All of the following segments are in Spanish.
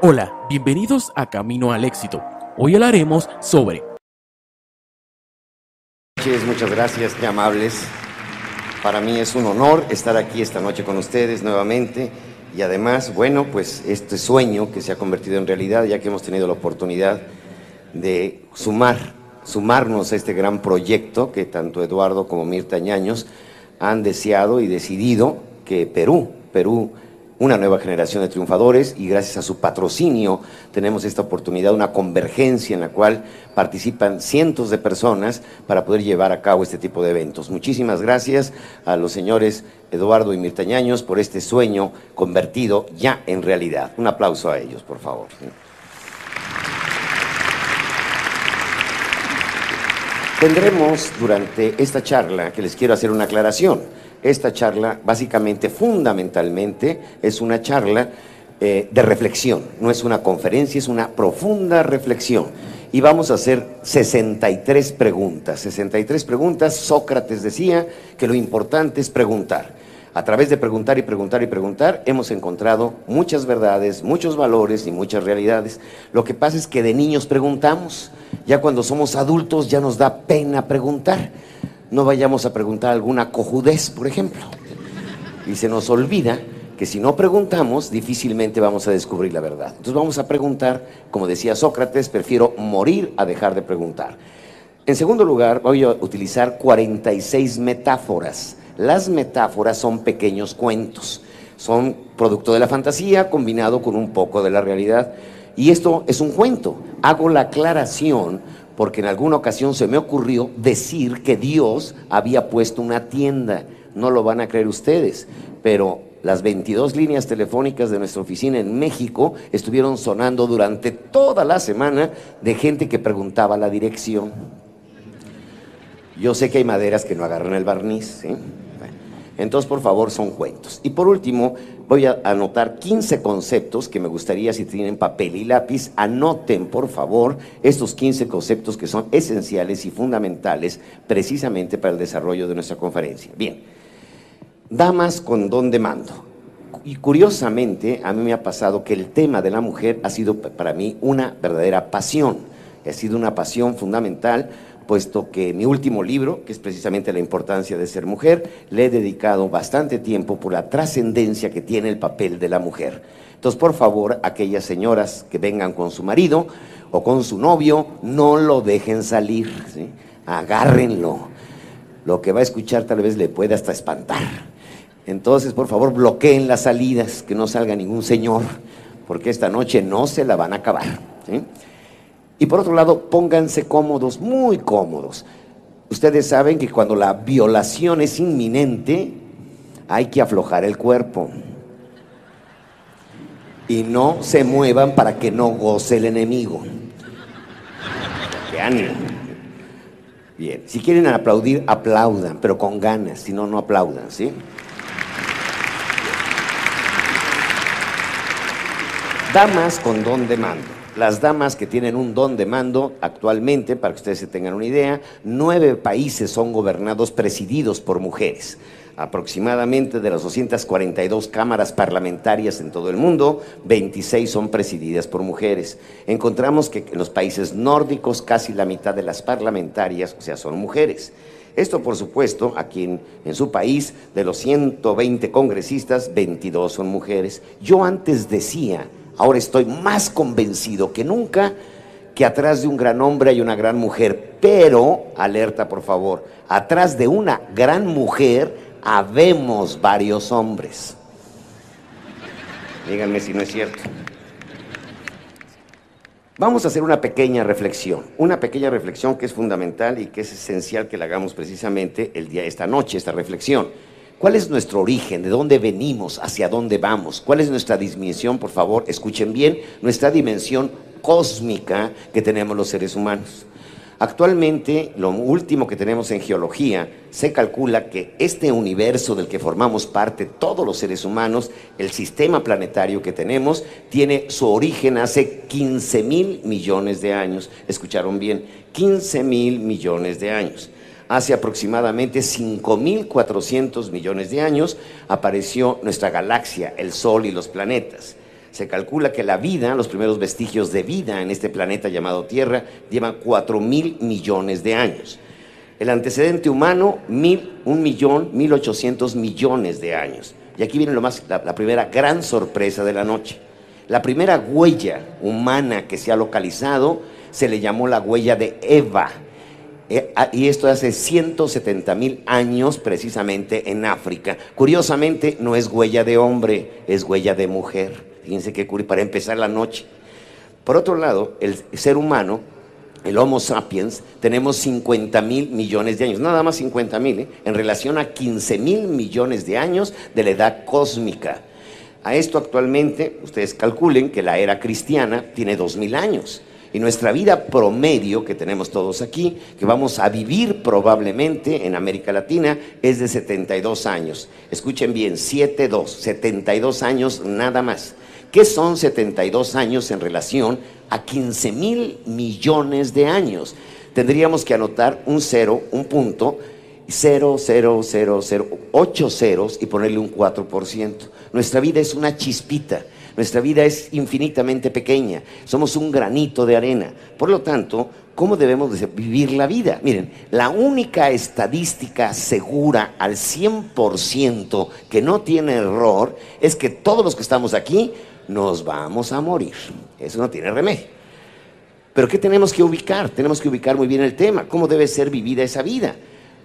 Hola, bienvenidos a Camino al Éxito. Hoy hablaremos sobre muchas gracias, qué amables. Para mí es un honor estar aquí esta noche con ustedes nuevamente y además, bueno, pues este sueño que se ha convertido en realidad, ya que hemos tenido la oportunidad de sumar, sumarnos a este gran proyecto que tanto Eduardo como Mirta Ñaños han deseado y decidido que Perú, Perú una nueva generación de triunfadores y gracias a su patrocinio tenemos esta oportunidad, una convergencia en la cual participan cientos de personas para poder llevar a cabo este tipo de eventos. Muchísimas gracias a los señores Eduardo y Mirtañaños por este sueño convertido ya en realidad. Un aplauso a ellos, por favor. Tendremos durante esta charla que les quiero hacer una aclaración esta charla, básicamente, fundamentalmente, es una charla eh, de reflexión, no es una conferencia, es una profunda reflexión. Y vamos a hacer 63 preguntas. 63 preguntas, Sócrates decía que lo importante es preguntar. A través de preguntar y preguntar y preguntar hemos encontrado muchas verdades, muchos valores y muchas realidades. Lo que pasa es que de niños preguntamos, ya cuando somos adultos ya nos da pena preguntar no vayamos a preguntar alguna cojudez, por ejemplo. Y se nos olvida que si no preguntamos, difícilmente vamos a descubrir la verdad. Entonces vamos a preguntar, como decía Sócrates, prefiero morir a dejar de preguntar. En segundo lugar, voy a utilizar 46 metáforas. Las metáforas son pequeños cuentos, son producto de la fantasía combinado con un poco de la realidad. Y esto es un cuento. Hago la aclaración porque en alguna ocasión se me ocurrió decir que Dios había puesto una tienda. No lo van a creer ustedes, pero las 22 líneas telefónicas de nuestra oficina en México estuvieron sonando durante toda la semana de gente que preguntaba la dirección. Yo sé que hay maderas que no agarran el barniz, ¿sí? Entonces, por favor, son cuentos. Y por último, voy a anotar 15 conceptos que me gustaría, si tienen papel y lápiz, anoten, por favor, estos 15 conceptos que son esenciales y fundamentales precisamente para el desarrollo de nuestra conferencia. Bien, damas con don de mando. Y curiosamente, a mí me ha pasado que el tema de la mujer ha sido para mí una verdadera pasión. Ha sido una pasión fundamental puesto que mi último libro, que es precisamente la importancia de ser mujer, le he dedicado bastante tiempo por la trascendencia que tiene el papel de la mujer. Entonces, por favor, aquellas señoras que vengan con su marido o con su novio, no lo dejen salir, agárrenlo. Lo que va a escuchar tal vez le puede hasta espantar. Entonces, por favor, bloqueen las salidas, que no salga ningún señor, porque esta noche no se la van a acabar. Y por otro lado, pónganse cómodos, muy cómodos. Ustedes saben que cuando la violación es inminente, hay que aflojar el cuerpo. Y no se muevan para que no goce el enemigo. ánimo. Bien, si quieren aplaudir, aplaudan, pero con ganas, si no, no aplaudan, ¿sí? Damas con don de mando. Las damas que tienen un don de mando actualmente, para que ustedes se tengan una idea, nueve países son gobernados, presididos por mujeres. Aproximadamente de las 242 cámaras parlamentarias en todo el mundo, 26 son presididas por mujeres. Encontramos que en los países nórdicos casi la mitad de las parlamentarias, o sea, son mujeres. Esto, por supuesto, aquí en, en, su país, de los 120 congresistas, 22 son mujeres. Yo antes decía, ahora estoy más convencido que nunca, que atrás de un gran hombre hay una gran mujer. Pero, alerta por favor, atrás de una gran mujer habemos varios hombres. Díganme si no es cierto. Vamos a hacer una pequeña reflexión, una pequeña reflexión que es fundamental y que es esencial que la hagamos precisamente el día esta noche, esta reflexión. ¿Cuál es nuestro origen? ¿De dónde venimos? ¿Hacia dónde vamos? ¿Cuál es nuestra dimensión? Por favor, escuchen bien, nuestra dimensión cósmica que tenemos los seres humanos. Actualmente, lo último que tenemos en geología, se calcula que este universo del que formamos parte todos los seres humanos, el sistema planetario que tenemos, tiene su origen hace 15 mil millones de años. ¿Escucharon bien? 15 mil millones de años. Hace aproximadamente 5.400 millones de años apareció nuestra galaxia, el Sol y los planetas. Se calcula que la vida, los primeros vestigios de vida en este planeta llamado Tierra, llevan 4 mil millones de años. El antecedente humano, mil, un millón, mil ochocientos millones de años. Y aquí viene lo más, la primera gran sorpresa de la noche. La primera huella humana que se ha localizado se le llamó la huella de Eva. Eh, ah, y esto hace 170 mil años precisamente en África. Curiosamente no es huella de hombre, es huella de mujer. Fíjense qué curioso, para empezar la noche. Por otro lado, el ser humano, el Homo sapiens, tenemos 50 mil millones de años, nada más 50 mil, ¿eh? en relación a 15 mil millones de años de la edad cósmica. A esto actualmente, ustedes calculen que la era cristiana tiene 2 mil años. Y nuestra vida promedio que tenemos todos aquí, que vamos a vivir probablemente en América Latina, es de 72 años. Escuchen bien, 7-2, 72 años nada más. ¿Qué son 72 años en relación a 15 mil millones de años? Tendríamos que anotar un cero, un punto, cero, cero, cero, cero, ocho ceros y ponerle un 4%. Nuestra vida es una chispita. Nuestra vida es infinitamente pequeña, somos un granito de arena. Por lo tanto, ¿cómo debemos vivir la vida? Miren, la única estadística segura al 100% que no tiene error es que todos los que estamos aquí nos vamos a morir. Eso no tiene remedio. Pero ¿qué tenemos que ubicar? Tenemos que ubicar muy bien el tema. ¿Cómo debe ser vivida esa vida?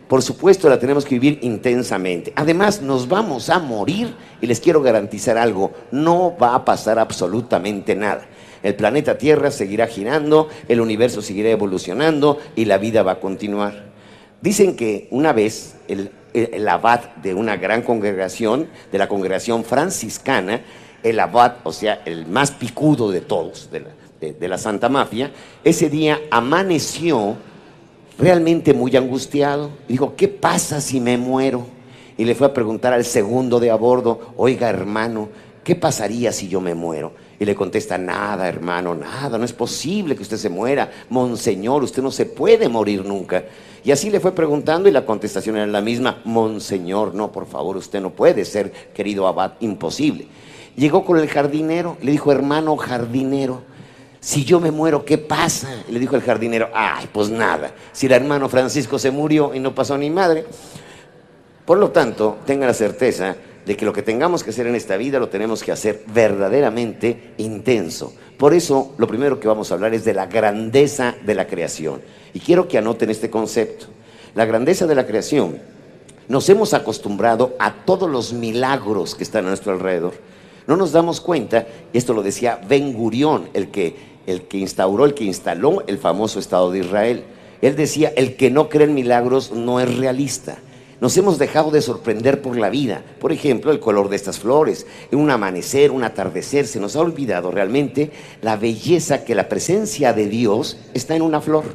Por supuesto, la tenemos que vivir intensamente. Además, nos vamos a morir y les quiero garantizar algo, no va a pasar absolutamente nada. El planeta Tierra seguirá girando, el universo seguirá evolucionando y la vida va a continuar. Dicen que una vez el, abad de una gran congregación, de la congregación franciscana, el abad, o sea, el más picudo de todos, de la, Santa Mafia, ese día amaneció realmente muy angustiado. Dijo, ¿qué pasa si me muero? Y le fue a preguntar al segundo de a bordo, oiga hermano, ¿qué pasaría si yo me muero? Y le contesta, nada hermano, nada, no es posible que usted se muera. Monseñor, usted no se puede morir nunca. Y así le fue preguntando y la contestación era la misma, Monseñor, no, por favor, usted no puede ser, querido abad, imposible. Llegó con el jardinero, le dijo, hermano jardinero, si yo me muero, ¿qué pasa? le dijo el jardinero, ay, pues nada, si el hermano Francisco se murió y no pasó ni madre. Por lo tanto, tenga la certeza de que lo que tengamos que hacer en esta vida lo tenemos que hacer verdaderamente intenso. Por eso, lo primero que vamos a hablar es de la grandeza de la creación. Y quiero que anoten este concepto. La grandeza de la creación. Nos hemos acostumbrado a todos los milagros que están a nuestro alrededor no nos damos cuenta, y esto lo decía Ben Gurión, el que el que instauró, el que instaló el famoso Estado de Israel. Él decía, el que no cree en milagros no es realista. Nos hemos dejado de sorprender por la vida. Por ejemplo, el color de estas flores, un amanecer, un atardecer. Se nos ha olvidado realmente la belleza que la presencia de Dios está en una flor.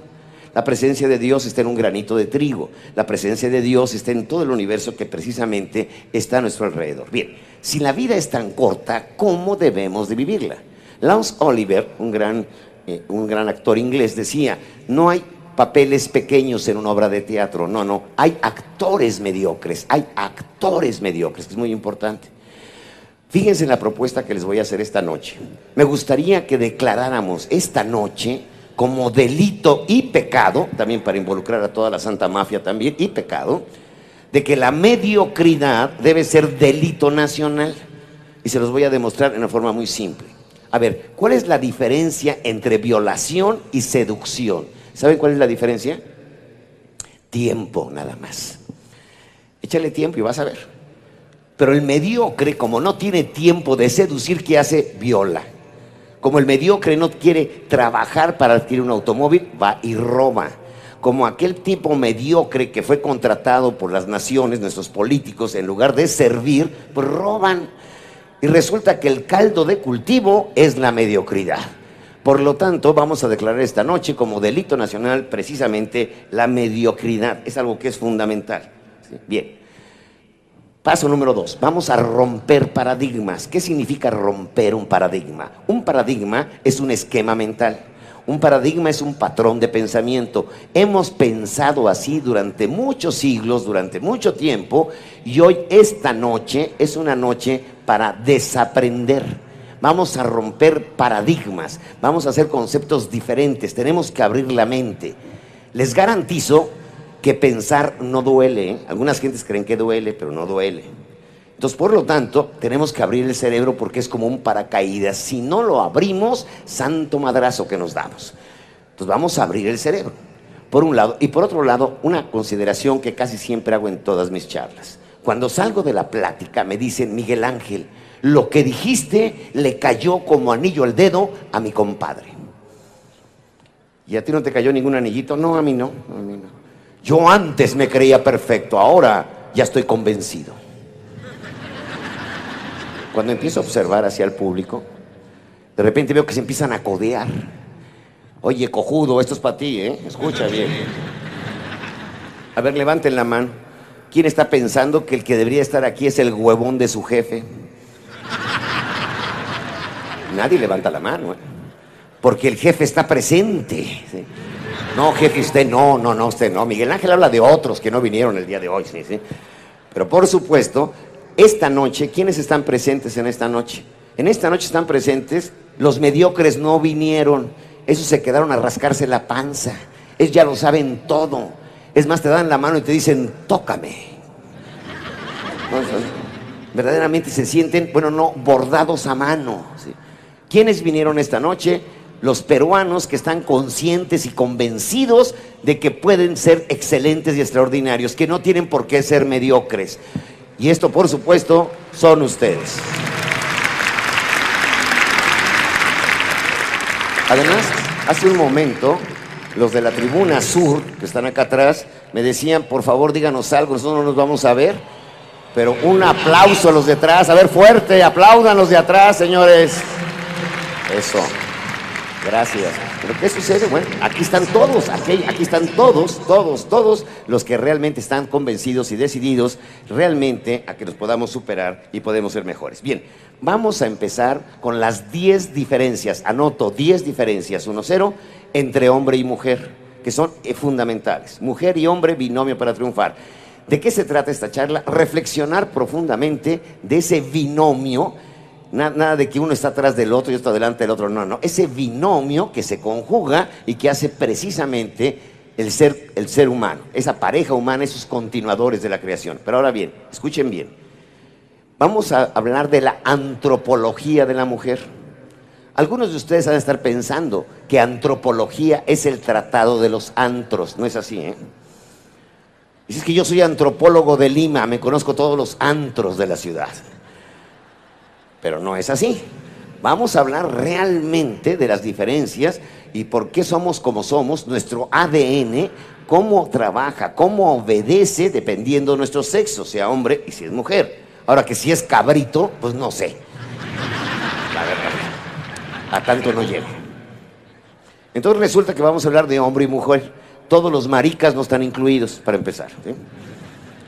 La presencia de Dios está en un granito de trigo. La presencia de Dios está en todo el universo que precisamente está a nuestro alrededor. Bien, si la vida es tan corta, ¿cómo debemos de vivirla? Lance Oliver, un gran, eh, un gran actor inglés, decía, no hay papeles pequeños en una obra de teatro, no, no, hay actores mediocres, hay actores mediocres, que es muy importante. Fíjense en la propuesta que les voy a hacer esta noche. Me gustaría que declaráramos esta noche como delito y pecado, también para involucrar a toda la Santa Mafia también, y pecado, de que la mediocridad debe ser delito nacional. Y se los voy a demostrar en una forma muy simple. A ver, ¿cuál es la diferencia entre violación y seducción? ¿Saben cuál es la diferencia? Tiempo nada más. Échale tiempo y vas a ver. Pero el mediocre, como no tiene tiempo de seducir, ¿qué hace? Viola. Como el mediocre no quiere trabajar para adquirir un automóvil, va y roba. Como aquel tipo mediocre que fue contratado por las naciones, nuestros políticos, en lugar de servir, pues roban. Y resulta que el caldo de cultivo es la mediocridad. Por lo tanto, vamos a declarar esta noche como delito nacional precisamente la mediocridad. Es algo que es fundamental. Bien. Paso número dos, vamos a romper paradigmas. ¿Qué significa romper un paradigma? Un paradigma es un esquema mental. Un paradigma es un patrón de pensamiento. Hemos pensado así durante muchos siglos, durante mucho tiempo, y hoy esta noche es una noche para desaprender. Vamos a romper paradigmas, vamos a hacer conceptos diferentes, tenemos que abrir la mente. Les garantizo que pensar no duele. ¿eh? Algunas gentes creen que duele, pero no duele. Entonces, por lo tanto, tenemos que abrir el cerebro porque es como un paracaídas. Si no lo abrimos, santo madrazo que nos damos. Entonces, vamos a abrir el cerebro, por un lado. Y por otro lado, una consideración que casi siempre hago en todas mis charlas. Cuando salgo de la plática, me dicen, Miguel Ángel, lo que dijiste le cayó como anillo al dedo a mi compadre. ¿Y a ti no te cayó ningún anillito? No, a mí no. A mí no. Yo antes me creía perfecto, ahora ya estoy convencido. Cuando empiezo a observar hacia el público, de repente veo que se empiezan a codear. Oye, cojudo, esto es para ti, ¿eh? Escucha bien. A ver, levanten la mano. ¿Quién está pensando que el que debería estar aquí es el huevón de su jefe? Nadie levanta la mano, ¿eh? Porque el jefe está presente. No, jefe, usted no, no, no, usted no. Miguel Ángel habla de otros que no vinieron el día de hoy, sí, sí. Pero por supuesto, esta noche, ¿quiénes están presentes en esta noche? En esta noche están presentes los mediocres no vinieron. Esos se quedaron a rascarse la panza. Ellos ya lo saben todo. Es más, te dan la mano y te dicen, tócame. verdaderamente se sienten, bueno, no, bordados a mano. ¿Quiénes vinieron esta noche? los peruanos que están conscientes y convencidos de que pueden ser excelentes y extraordinarios, que no tienen por qué ser mediocres. Y esto, por supuesto, son ustedes. Además, hace un momento, los de la tribuna sur, que están acá atrás, me decían, por favor, díganos algo, nosotros no nos vamos a ver. Pero un aplauso a los de atrás, a ver fuerte, aplaudan los de atrás, señores. Eso. Gracias. ¿Pero qué sucede? Bueno, aquí están todos, aquí, aquí están todos, todos, todos los que realmente están convencidos y decididos realmente a que nos podamos superar y podemos ser mejores. Bien, vamos a empezar con las 10 diferencias, anoto 10 diferencias, 1-0, entre hombre y mujer, que son eh, fundamentales. Mujer y hombre, binomio para triunfar. ¿De qué se trata esta charla? Reflexionar profundamente de ese binomio Nada, de que uno está atrás del otro y otro delante del otro, no, no. Ese binomio que se conjuga y que hace precisamente el ser, el ser humano, esa pareja humana, esos continuadores de la creación. Pero ahora bien, escuchen bien. Vamos a hablar de la antropología de la mujer. Algunos de ustedes han de estar pensando que antropología es el tratado de los antros. No es así, ¿eh? Dices que yo soy antropólogo de Lima, me conozco todos los antros de la ciudad pero no es así. Vamos a hablar realmente de las diferencias y por qué somos como somos, nuestro ADN, cómo trabaja, cómo obedece dependiendo de nuestro sexo, sea hombre y si es mujer. Ahora que si es cabrito, pues no sé. La verdad, a tanto no llega. Entonces resulta que vamos a hablar de hombre y mujer. Todos los maricas no están incluidos, para empezar. ¿sí?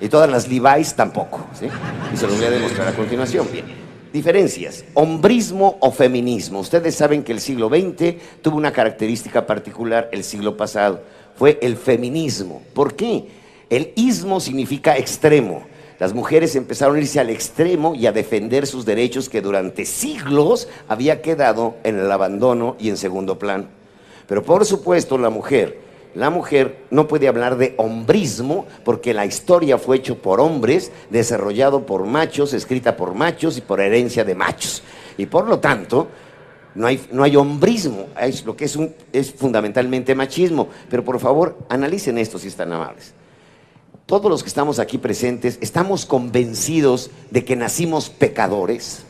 Y todas las Levi's tampoco. ¿sí? Y se los voy a demostrar a continuación. Bien. Diferencias. Hombrismo o feminismo. Ustedes saben que el siglo XX tuvo una característica particular el siglo pasado. Fue el feminismo. ¿Por qué? El ismo significa extremo. Las mujeres empezaron a irse al extremo y a defender sus derechos que durante siglos había quedado en el abandono y en segundo plano. Pero por supuesto la mujer la mujer no puede hablar de hombrismo porque la historia fue hecho por hombres, desarrollado por machos, escrita por machos y por herencia de machos. Y por lo tanto, no hay, no hay hombrismo, es, lo que es, un, es fundamentalmente machismo. Pero por favor, analicen esto si están amables. Todos los que estamos aquí presentes, ¿estamos convencidos de que nacimos pecadores?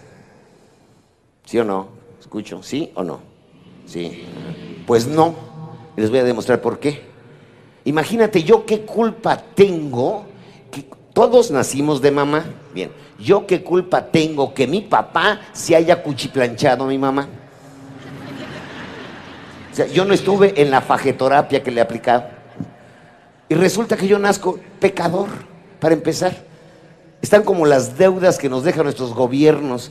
¿Sí o no? ¿Escucho? ¿Sí o no? Sí. Pues no. Y les voy a demostrar por qué. Imagínate yo qué culpa tengo, que todos nacimos de mamá. Bien, yo qué culpa tengo que mi papá se haya cuchiplanchado a mi mamá. O sea, yo no estuve en la fajetorapia que le aplicaba. Y resulta que yo nazco pecador, para empezar. Están como las deudas que nos dejan nuestros gobiernos.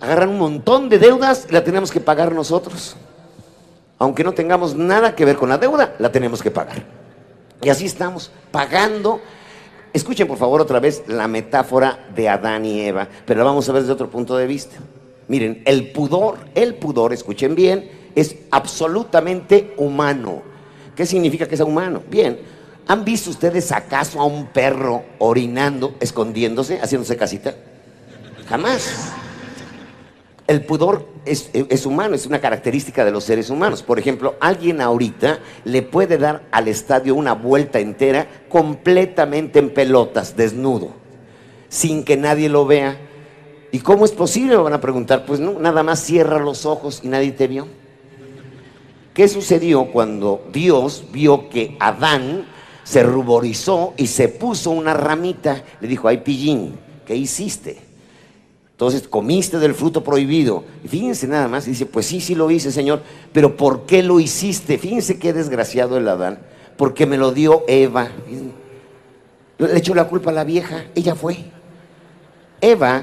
Agarran un montón de deudas y la tenemos que pagar nosotros aunque no tengamos nada que ver con la deuda, la tenemos que pagar. Y así estamos, pagando. Escuchen por favor otra vez la metáfora de Adán y Eva, pero la vamos a ver desde otro punto de vista. Miren, el pudor, el pudor, escuchen bien, es absolutamente humano. ¿Qué significa que es humano? Bien, ¿han visto ustedes acaso a un perro orinando, escondiéndose, haciéndose casita? Jamás. El pudor es, humano, es una característica de los seres humanos. Por ejemplo, alguien ahorita le puede dar al estadio una vuelta entera completamente en pelotas, desnudo, sin que nadie lo vea. ¿Y cómo es posible? Me van a preguntar. Pues no, nada más cierra los ojos y nadie te vio. ¿Qué sucedió cuando Dios vio que Adán se ruborizó y se puso una ramita? Le dijo, ay pillín, ¿qué hiciste? Entonces, comiste del fruto prohibido. Y fíjense nada más, dice, pues sí, sí lo hice, Señor, pero ¿por qué lo hiciste? Fíjense qué desgraciado el Adán, porque me lo dio Eva. Le echó la culpa a la vieja, ella fue. Eva,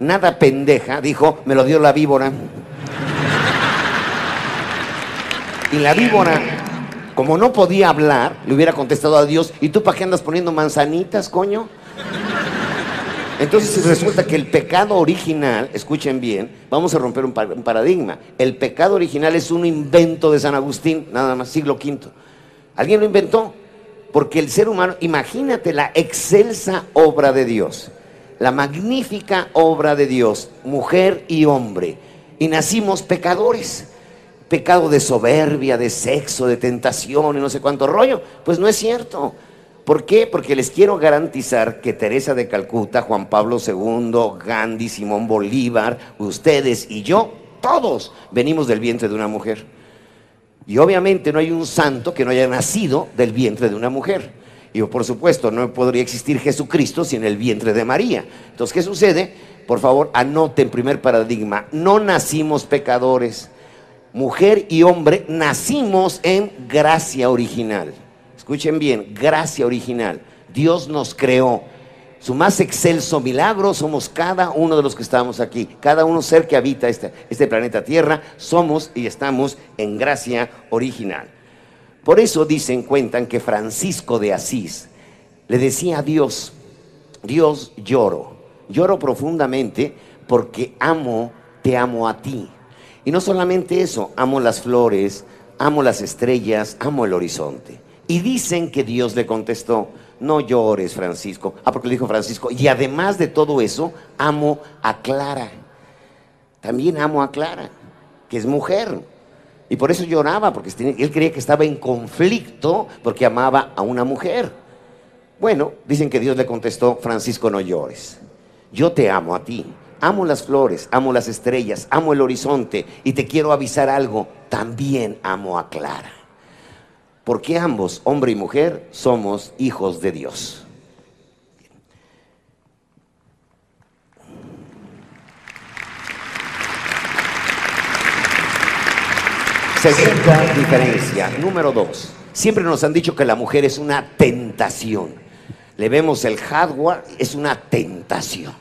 nada pendeja, dijo, me lo dio la víbora. Y la víbora, como no podía hablar, le hubiera contestado a Dios, ¿y tú para qué andas poniendo manzanitas, coño? Entonces resulta que el pecado original, escuchen bien, vamos a romper un, paradigma. El pecado original es un invento de San Agustín, nada más, siglo V. Alguien lo inventó, porque el ser humano, imagínate la excelsa obra de Dios, la magnífica obra de Dios, mujer y hombre, y nacimos pecadores. Pecado de soberbia, de sexo, de tentación y no sé cuánto rollo. Pues no es cierto. ¿Por qué? Porque les quiero garantizar que Teresa de Calcuta, Juan Pablo II, Gandhi, Simón Bolívar, ustedes y yo, todos venimos del vientre de una mujer. Y obviamente no hay un santo que no haya nacido del vientre de una mujer. Y por supuesto, no podría existir Jesucristo sin el vientre de María. Entonces, ¿qué sucede? Por favor, anoten primer paradigma. No nacimos pecadores. Mujer y hombre nacimos en gracia original. Escuchen bien, gracia original. Dios nos creó. Su más excelso milagro somos cada uno de los que estamos aquí. Cada uno ser que habita este, este planeta Tierra, somos y estamos en gracia original. Por eso dicen, cuentan que Francisco de Asís le decía a Dios, Dios lloro, lloro profundamente porque amo, te amo a ti. Y no solamente eso, amo las flores, amo las estrellas, amo el horizonte. Y dicen que Dios le contestó, no llores, Francisco. Ah, porque le dijo Francisco, y además de todo eso, amo a Clara. También amo a Clara, que es mujer. Y por eso lloraba, porque él creía que estaba en conflicto porque amaba a una mujer. Bueno, dicen que Dios le contestó, Francisco, no llores. Yo te amo a ti, amo las flores, amo las estrellas, amo el horizonte y te quiero avisar algo, también amo a Clara. Porque ambos, hombre y mujer, somos hijos de Dios. 60 diferencia. Número dos. Siempre nos han dicho que la mujer es una tentación. Le vemos el hardware, es una tentación.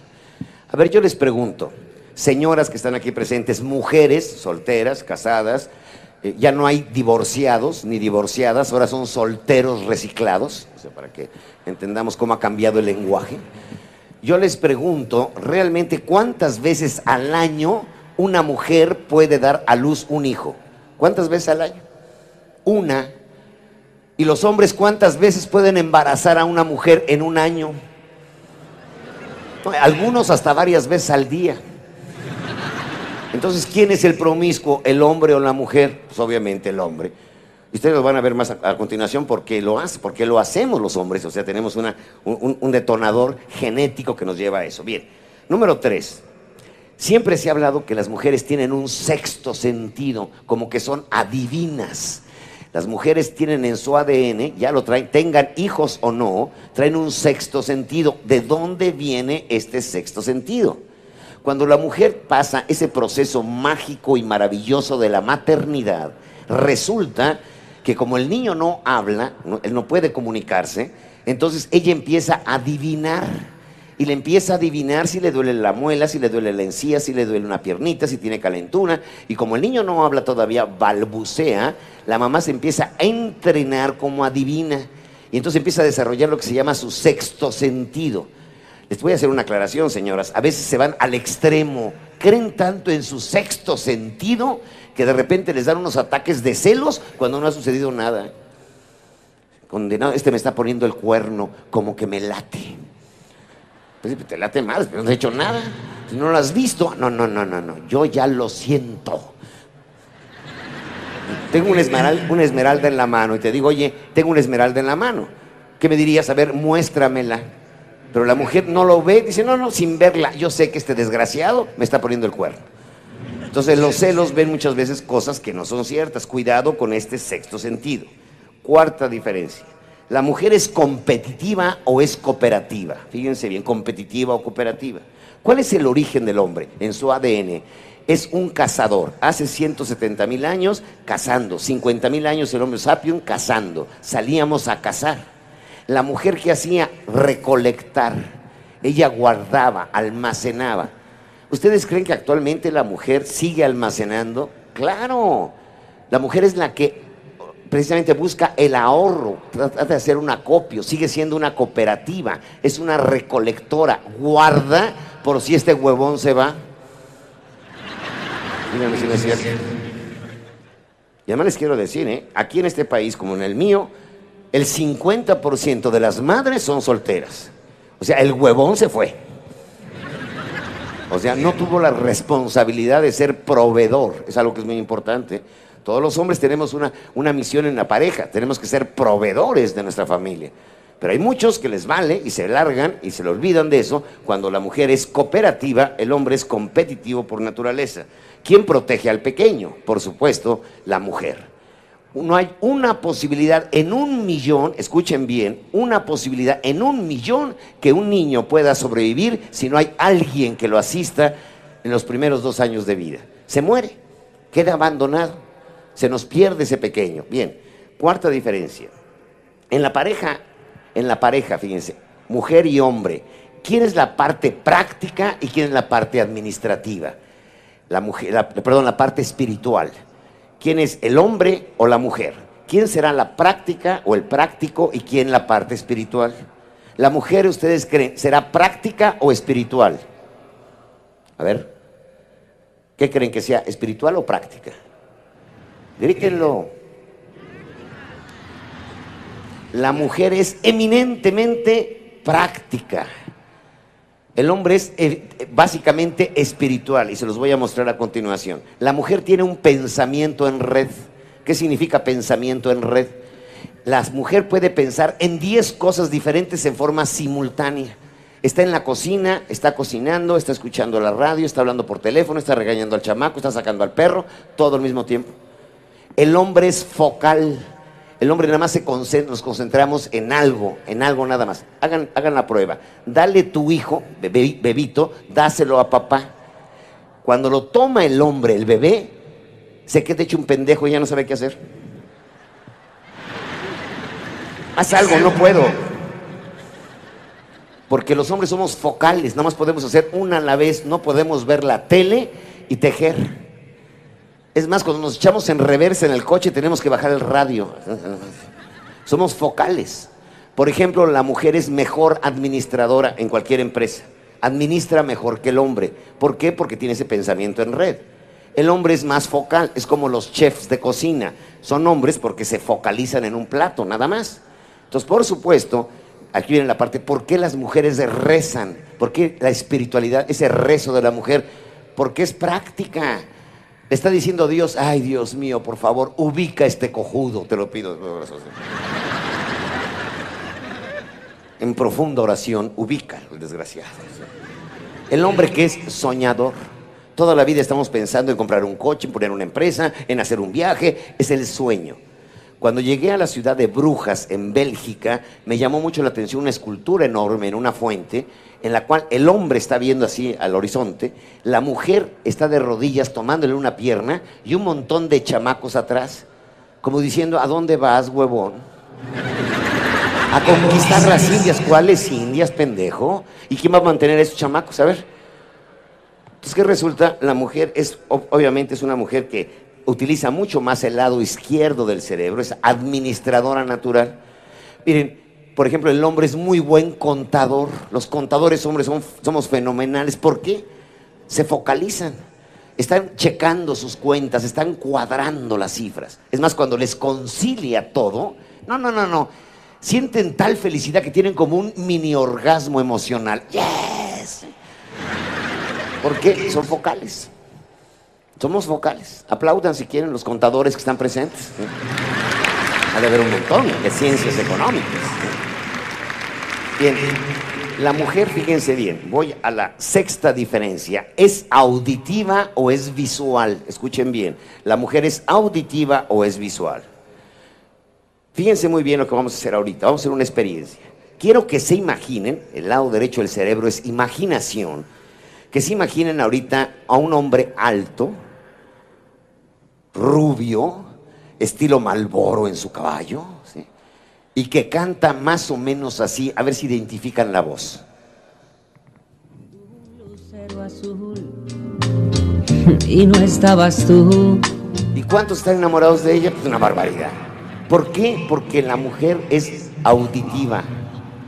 A ver, yo les pregunto, señoras que están aquí presentes, mujeres solteras, casadas, eh, ya no hay divorciados ni divorciadas, ahora son solteros reciclados, o sea, para que entendamos cómo ha cambiado el lenguaje. Yo les pregunto, realmente, ¿cuántas veces al año una mujer puede dar a luz un hijo? ¿Cuántas veces al año? Una. ¿Y los hombres cuántas veces pueden embarazar a una mujer en un año? Algunos hasta varias veces al día. Entonces, ¿quién es el promiscuo, el hombre o la mujer? Pues obviamente el hombre. Ustedes lo van a ver más a, continuación porque lo hace, porque lo hacemos los hombres. O sea, tenemos un, un detonador genético que nos lleva a eso. Bien, número tres. Siempre se ha hablado que las mujeres tienen un sexto sentido, como que son adivinas. Las mujeres tienen en su ADN, ya lo traen, tengan hijos o no, traen un sexto sentido. ¿De dónde viene este sexto sentido? Cuando la mujer pasa ese proceso mágico y maravilloso de la maternidad, resulta que como el niño no habla, él no puede comunicarse, entonces ella empieza a adivinar y le empieza a adivinar si le duele la muela, si le duele la encía, si le duele una piernita, si tiene calentura. Y como el niño no habla todavía, balbucea, la mamá se empieza a entrenar como adivina. Y entonces empieza a desarrollar lo que se llama su sexto sentido. Les voy a hacer una aclaración, señoras. A veces se van al extremo, creen tanto en su sexto sentido que de repente les dan unos ataques de celos cuando no ha sucedido nada. Condenado, este me está poniendo el cuerno, como que me late. Pues te late más, pero no has hecho nada. Si no lo has visto, no, no, no, no, no. Yo ya lo siento. Tengo una esmeralda, una esmeralda en la mano y te digo, oye, tengo una esmeralda en la mano. ¿Qué me dirías? A ver, muéstramela. Pero la mujer no lo ve, dice, no, no, sin verla. Yo sé que este desgraciado me está poniendo el cuerno. Entonces los celos ven muchas veces cosas que no son ciertas. Cuidado con este sexto sentido. Cuarta diferencia. ¿La mujer es competitiva o es cooperativa? Fíjense bien, competitiva o cooperativa. ¿Cuál es el origen del hombre en su ADN? Es un cazador. Hace 170 mil años cazando, 50 mil años el hombre sapiens cazando. Salíamos a cazar. La mujer que hacía recolectar, ella guardaba, almacenaba. ¿Ustedes creen que actualmente la mujer sigue almacenando? Claro, la mujer es la que precisamente busca el ahorro, trata de hacer un acopio, sigue siendo una cooperativa, es una recolectora, guarda por si este huevón se va. Si no cierto. Y además les quiero decir, ¿eh? aquí en este país, como en el mío, el 50% de las madres son solteras. O sea, el huevón se fue. O sea, no tuvo la responsabilidad de ser proveedor. Es algo que es muy importante. Todos los hombres tenemos una, una misión en la pareja, tenemos que ser proveedores de nuestra familia. Pero hay muchos que les vale y se largan y se le olvidan de eso cuando la mujer es cooperativa, el hombre es competitivo por naturaleza. ¿Quién protege al pequeño? Por supuesto, la mujer. No hay una posibilidad en un millón, escuchen bien, una posibilidad en un millón que un niño pueda sobrevivir si no hay alguien que lo asista en los primeros dos años de vida. Se muere, queda abandonado. Se nos pierde ese pequeño. Bien, cuarta diferencia. En la pareja, en la pareja, fíjense, mujer y hombre, ¿quién es la parte práctica y quién es la parte administrativa? La mujer, perdón, la parte espiritual. ¿Quién es el hombre o la mujer? ¿Quién será la práctica o el práctico y quién la parte espiritual? ¿La mujer, ustedes creen, será práctica o espiritual? A ver, ¿qué creen que sea, espiritual o práctica? Grítenlo. La mujer es eminentemente práctica. El hombre es eh, básicamente espiritual y se los voy a mostrar a continuación. La mujer tiene un pensamiento en red. ¿Qué significa pensamiento en red? La mujer puede pensar en 10 cosas diferentes en forma simultánea. Está en la cocina, está cocinando, está escuchando la radio, está hablando por teléfono, está regañando al chamaco, está sacando al perro, todo al mismo tiempo. El hombre es focal. El hombre nada más se concentra, nos concentramos en algo, en algo nada más. Hagan, la prueba. Dale tu hijo, bebito, dáselo a papá. Cuando lo toma el hombre, el bebé, se queda hecho un pendejo y ya no sabe qué hacer. Haz algo, no puedo. Porque los hombres somos focales, nada más podemos hacer una a la vez, no podemos ver la tele y tejer. Es más, cuando nos echamos en reversa en el coche tenemos que bajar el radio. Somos focales. Por ejemplo, la mujer es mejor administradora en cualquier empresa. Administra mejor que el hombre. ¿Por qué? Porque tiene ese pensamiento en red. El hombre es más focal, es como los chefs de cocina. Son hombres porque se focalizan en un plato, nada más. Entonces, por supuesto, aquí viene la parte, ¿por qué las mujeres rezan? ¿Por qué la espiritualidad, ese rezo de la mujer? Porque es práctica. Está diciendo Dios, ay Dios mío, por favor, ubica este cojudo, te lo pido. En profunda oración, ubica el desgraciado. El hombre que es soñador. Toda la vida estamos pensando en comprar un coche, en poner una empresa, en hacer un viaje. Es el sueño. Cuando llegué a la ciudad de Brujas, en Bélgica, me llamó mucho la atención una escultura enorme en una fuente, en la cual el hombre está viendo así al horizonte, la mujer está de rodillas tomándole una pierna y un montón de chamacos atrás, como diciendo, ¿a dónde vas, huevón? A conquistar las indias. ¿Cuáles indias, pendejo? ¿Y quién va a mantener a esos chamacos? A ver. Entonces, ¿qué resulta? La mujer es, ob- obviamente, es una mujer que utiliza mucho más el lado izquierdo del cerebro, es administradora natural. Miren, por ejemplo, el hombre es muy buen contador. Los contadores hombres son- somos fenomenales. ¿Por qué? Se focalizan. Están checando sus cuentas, están cuadrando las cifras. Es más, cuando les concilia todo, no, no, no, no. Sienten tal felicidad que tienen como un mini orgasmo emocional. ¡Yes! ¿Por qué? Son focales. Somos vocales. Aplaudan si quieren los contadores que están presentes. Ha de haber un montón de ciencias económicas. Bien, la mujer, fíjense bien, voy a la sexta diferencia. ¿Es auditiva o es visual? Escuchen bien. ¿La mujer es auditiva o es visual? Fíjense muy bien lo que vamos a hacer ahorita. Vamos a hacer una experiencia. Quiero que se imaginen, el lado derecho del cerebro es imaginación, que se imaginen ahorita a un hombre alto, rubio, estilo Malboro en su caballo. Y que canta más o menos así, a ver si identifican la voz. Lucero azul y no estabas tú. ¿Y cuántos están enamorados de ella? Pues una barbaridad. ¿Por qué? Porque la mujer es auditiva.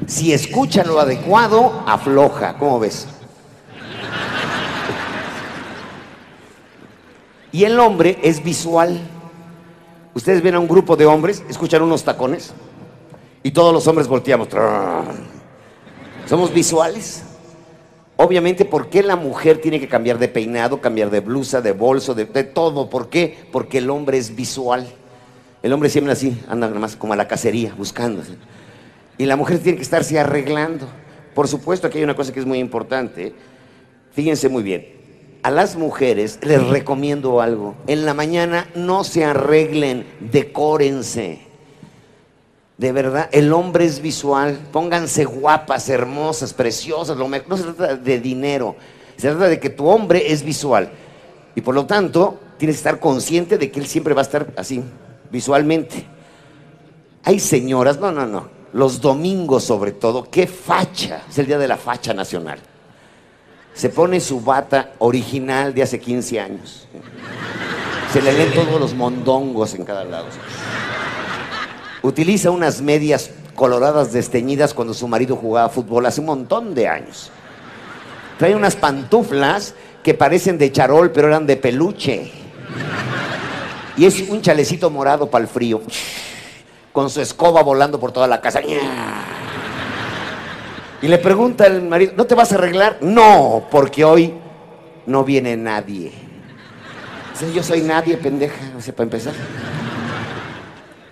Si escucha lo adecuado, afloja. ¿Cómo ves? Y el hombre es visual. Ustedes ven a un grupo de hombres, escuchan unos tacones y todos los hombres volteamos. Somos visuales. Obviamente, ¿por qué la mujer tiene que cambiar de peinado, cambiar de blusa, de bolso, de, todo? ¿Por qué? Porque el hombre es visual. El hombre siempre así, anda nada más como a la cacería, buscando. ¿sí? Y la mujer tiene que estarse arreglando. Por supuesto, aquí hay una cosa que es muy importante. Fíjense muy bien. A las mujeres les recomiendo algo. En la mañana no se arreglen, decórense. De verdad, el hombre es visual. Pónganse guapas, hermosas, preciosas. Lo mejor. No se trata de dinero. Se trata de que tu hombre es visual. Y por lo tanto, tienes que estar consciente de que él siempre va a estar así, visualmente. Hay señoras, no, no, no. Los domingos sobre todo, qué facha. Es el día de la facha nacional. Se pone su bata original de hace 15 años. Se le leen todos los mondongos en cada lado. Utiliza unas medias coloradas desteñidas cuando su marido jugaba fútbol hace un montón de años. Trae unas pantuflas que parecen de charol, pero eran de peluche. Y es un chalecito morado para el frío. Con su escoba volando por toda la casa. Y le pregunta al marido, ¿no te vas a arreglar? No, porque hoy no viene nadie. Yo soy nadie, pendeja, o sea, para empezar.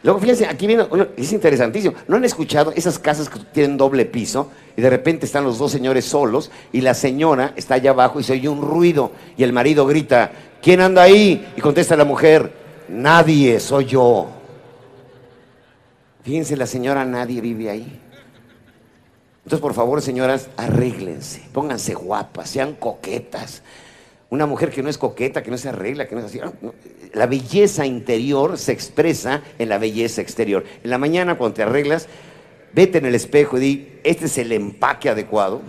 Luego, fíjense, aquí viene, es interesantísimo. ¿No han escuchado esas casas que tienen doble piso y de repente están los dos señores solos y la señora está allá abajo y se oye un ruido y el marido grita, ¿quién anda ahí? Y contesta la mujer, nadie, soy yo. Fíjense, la señora nadie vive ahí. Entonces, por favor, señoras, arréglense, pónganse guapas, sean coquetas. Una mujer que no es coqueta, que no se arregla, que no es así. ah. La belleza interior se expresa en la belleza exterior. En la mañana, cuando te arreglas, vete en el espejo y di, este es el empaque adecuado.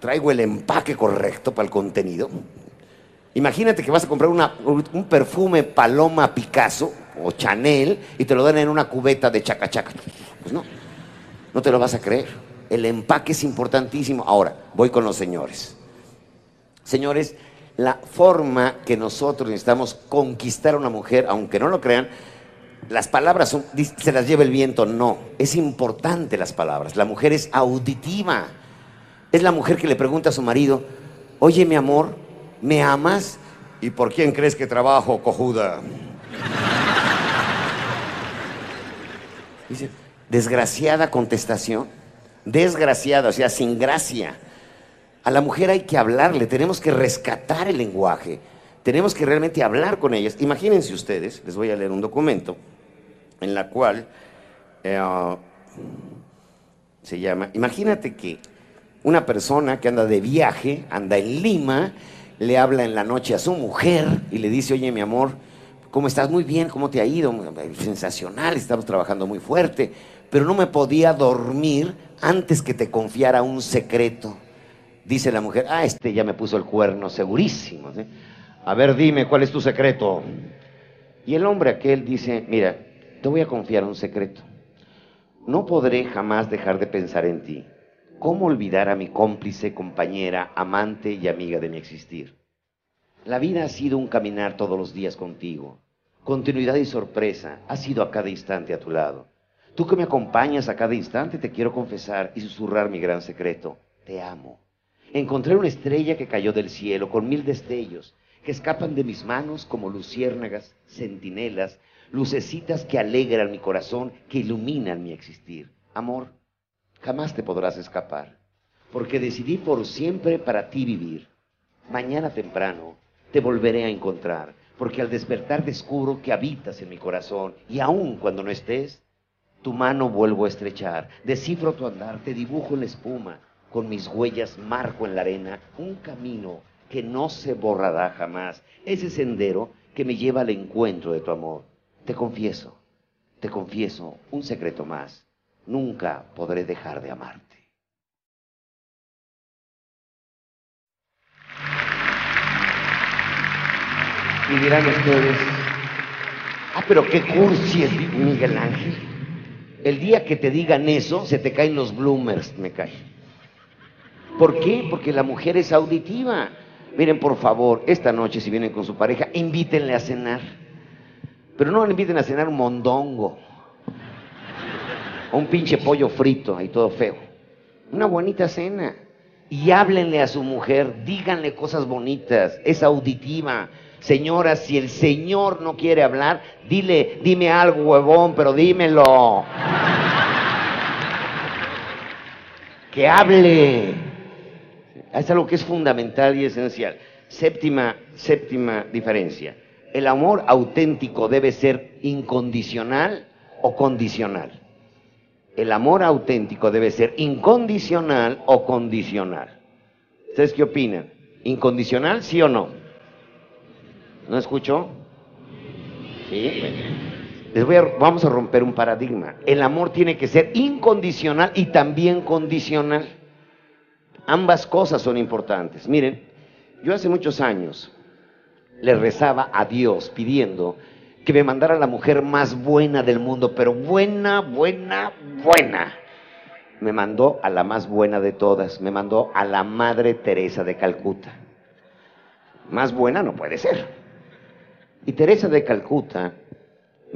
Traigo el empaque correcto para el contenido. Imagínate que vas a comprar un perfume Paloma Picasso o Chanel y te lo dan en una cubeta de chaca chaca. Pues no, no te lo vas a creer. El empaque es importantísimo. Ahora, voy con los señores. Señores, la forma que nosotros necesitamos conquistar a una mujer, aunque no lo crean, las palabras son- se las lleva el viento, no. Es importante las palabras. La mujer es auditiva. Es la mujer que le pregunta a su marido, oye mi amor, ¿me amas? ¿Y por quién crees que trabajo, cojuda? Dice, desgraciada contestación, desgraciada, o sea, sin gracia. A la mujer hay que hablarle, tenemos que rescatar el lenguaje, tenemos que realmente hablar con ellas. Imagínense ustedes, les voy a leer un documento en la cual eh, se llama, imagínate que una persona que anda de viaje, anda en Lima, le habla en la noche a su mujer y le dice, oye mi amor, ¿cómo estás? Muy bien, ¿cómo te ha ido? Sensacional, estamos trabajando muy fuerte, pero no me podía dormir antes que te confiara un secreto. Dice la mujer, ah, este ya me puso el cuerno, segurísimo. A ver, dime, ¿cuál es tu secreto? Y el hombre aquel dice, mira, te voy a confiar un secreto. No podré jamás dejar de pensar en ti. ¿Cómo olvidar a mi cómplice, compañera, amante y amiga de mi existir? La vida ha sido un caminar todos los días contigo. Continuidad y sorpresa ha sido a cada instante a tu lado. Tú que me acompañas a cada instante te quiero confesar y susurrar mi gran secreto. Te amo. Encontré una estrella que cayó del cielo con mil destellos que escapan de mis manos como luciérnagas, centinelas, lucecitas que alegran mi corazón, que iluminan mi existir. Amor, jamás te podrás escapar, porque decidí por siempre para ti vivir. Mañana temprano te volveré a encontrar, porque al despertar descubro que habitas en mi corazón y aun cuando no estés, tu mano vuelvo a estrechar, descifro tu andar, te dibujo en la espuma, con mis huellas marco en la arena un camino que no se borrará jamás, ese sendero que me lleva al encuentro de tu amor. Te confieso, te confieso un secreto más, nunca podré dejar de amarte. Y dirán ustedes, ah, pero qué cursi es Miguel Ángel. El día que te digan eso, se te caen los bloomers, me cae. ¿Por qué? Porque la mujer es auditiva. Miren, por favor, esta noche si vienen con su pareja, invítenle a cenar. Pero no le inviten a cenar un mondongo. O un pinche pollo frito, ahí todo feo. Una bonita cena. Y háblenle a su mujer, díganle cosas bonitas, es auditiva. Señora, si el Señor no quiere hablar, dile, dime algo, huevón, pero dímelo. que hable. Es algo que es fundamental y esencial. Séptima, séptima diferencia. El amor auténtico debe ser incondicional o condicional. El amor auténtico debe ser incondicional o condicional. ¿Ustedes qué opinan? ¿Incondicional, sí o no? ¿No escuchó? Sí. Les voy a, vamos a romper un paradigma. El amor tiene que ser incondicional y también condicional. Ambas cosas son importantes. Miren, yo hace muchos años le rezaba a Dios pidiendo que me mandara la mujer más buena del mundo, pero buena, buena, buena. Me mandó a la más buena de todas, me mandó a la Madre Teresa de Calcuta. Más buena no puede ser. Y Teresa de Calcuta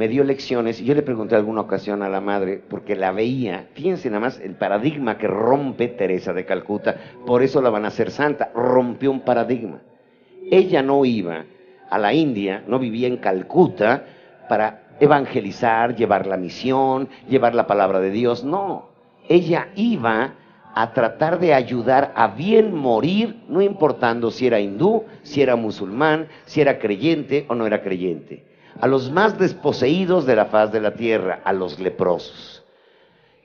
me dio lecciones y yo le pregunté alguna ocasión a la madre porque la veía, fíjense nada más el paradigma que rompe Teresa de Calcuta, por eso la van a hacer santa, rompió un paradigma. Ella no iba a la India, no vivía en Calcuta para evangelizar, llevar la misión, llevar la palabra de Dios, no. Ella iba a tratar de ayudar a bien morir, no importando si era hindú, si era musulmán, si era creyente o no era creyente. A los más desposeídos de la faz de la tierra, a los leprosos.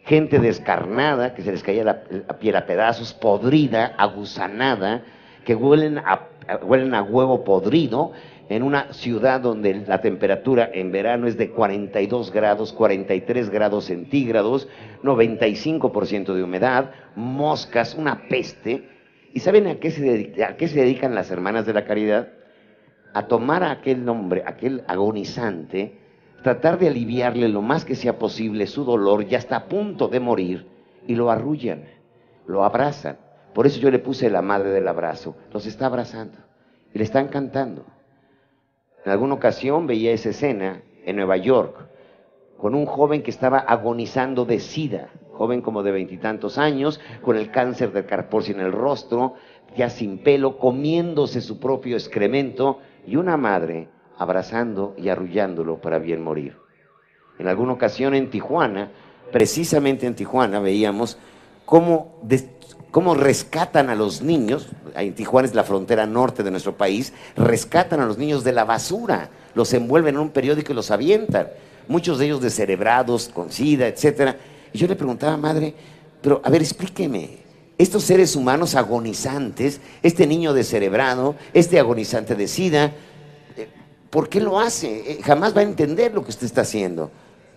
Gente descarnada, que se les caía la, piel a pedazos, podrida, agusanada, que huelen a, huelen a huevo podrido, en una ciudad donde la temperatura en verano es de 42 grados, 43 grados centígrados, 95% de humedad, moscas, una peste. ¿Y saben a qué, se a qué se dedican las hermanas de la caridad? A tomar a aquel hombre, aquel agonizante, tratar de aliviarle lo más que sea posible su dolor, ya está a punto de morir, y lo arrullan, lo abrazan. Por eso yo le puse la madre del abrazo, los está abrazando y le están cantando. En alguna ocasión veía esa escena en Nueva York con un joven que estaba agonizando de sida, joven como de veintitantos años, con el cáncer del carporcio en el rostro, ya sin pelo, comiéndose su propio excremento, y una madre abrazando y arrullándolo para bien morir. En alguna ocasión en Tijuana, precisamente en Tijuana, veíamos cómo cómo rescatan a los niños, en Tijuana es la frontera norte de nuestro país, rescatan a los niños de la basura, los envuelven en un periódico y los avientan, muchos de ellos descerebrados, con sida, etc. Y yo le preguntaba, madre, pero a ver, explíqueme, estos seres humanos agonizantes, este niño descerebrado, este agonizante de sida, eh, ¿por qué lo hace? Eh, jamás va a entender lo que usted está haciendo.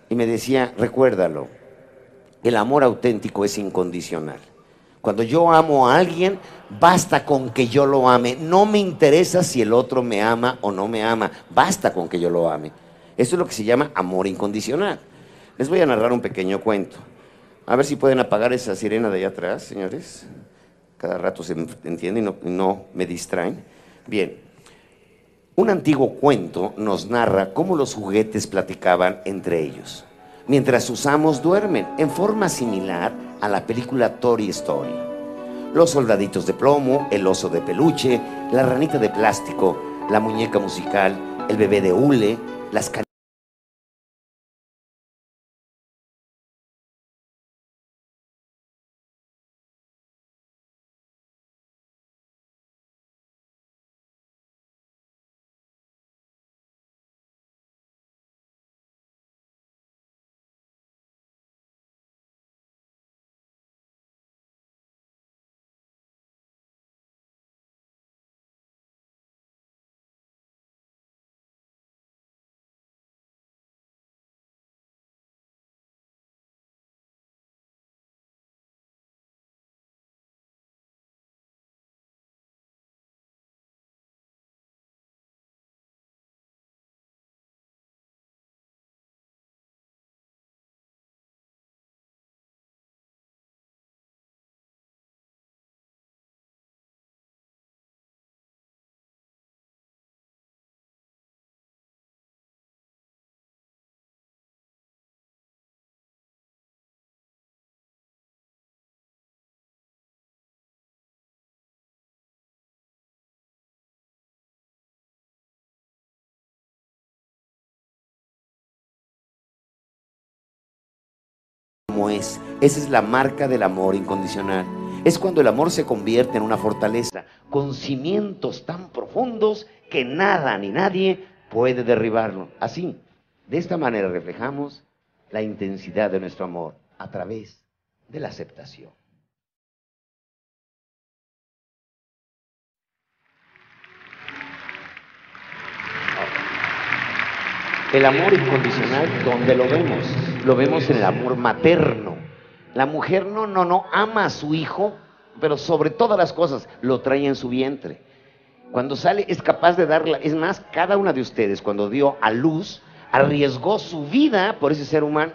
Y me decía, recuérdalo, el amor auténtico es incondicional. Cuando yo amo a alguien, basta con que yo lo ame. No me interesa si el otro me ama o no me ama. Basta con que yo lo ame. Eso es lo que se llama amor incondicional. Les voy a narrar un pequeño cuento. A ver si pueden apagar esa sirena de allá atrás, señores. Cada rato se entiende y no, me distraen. Bien, un antiguo cuento nos narra cómo los juguetes platicaban entre ellos. Mientras sus amos duermen, en forma similar a la película Toy Story. Los soldaditos de plomo, el oso de peluche, la ranita de plástico, la muñeca musical, el bebé de hule, las es. Esa es la marca del amor incondicional. Es cuando el amor se convierte en una fortaleza con cimientos tan profundos que nada ni nadie puede derribarlo. Así, de esta manera reflejamos la intensidad de nuestro amor a través de la aceptación. El amor incondicional, ¿dónde lo vemos? Lo vemos en el amor materno. La mujer no, no, no ama a su hijo, pero sobre todas las cosas lo trae en su vientre. Cuando sale es capaz de darla, es más, cada una de ustedes cuando dio a luz, arriesgó su vida por ese ser humano.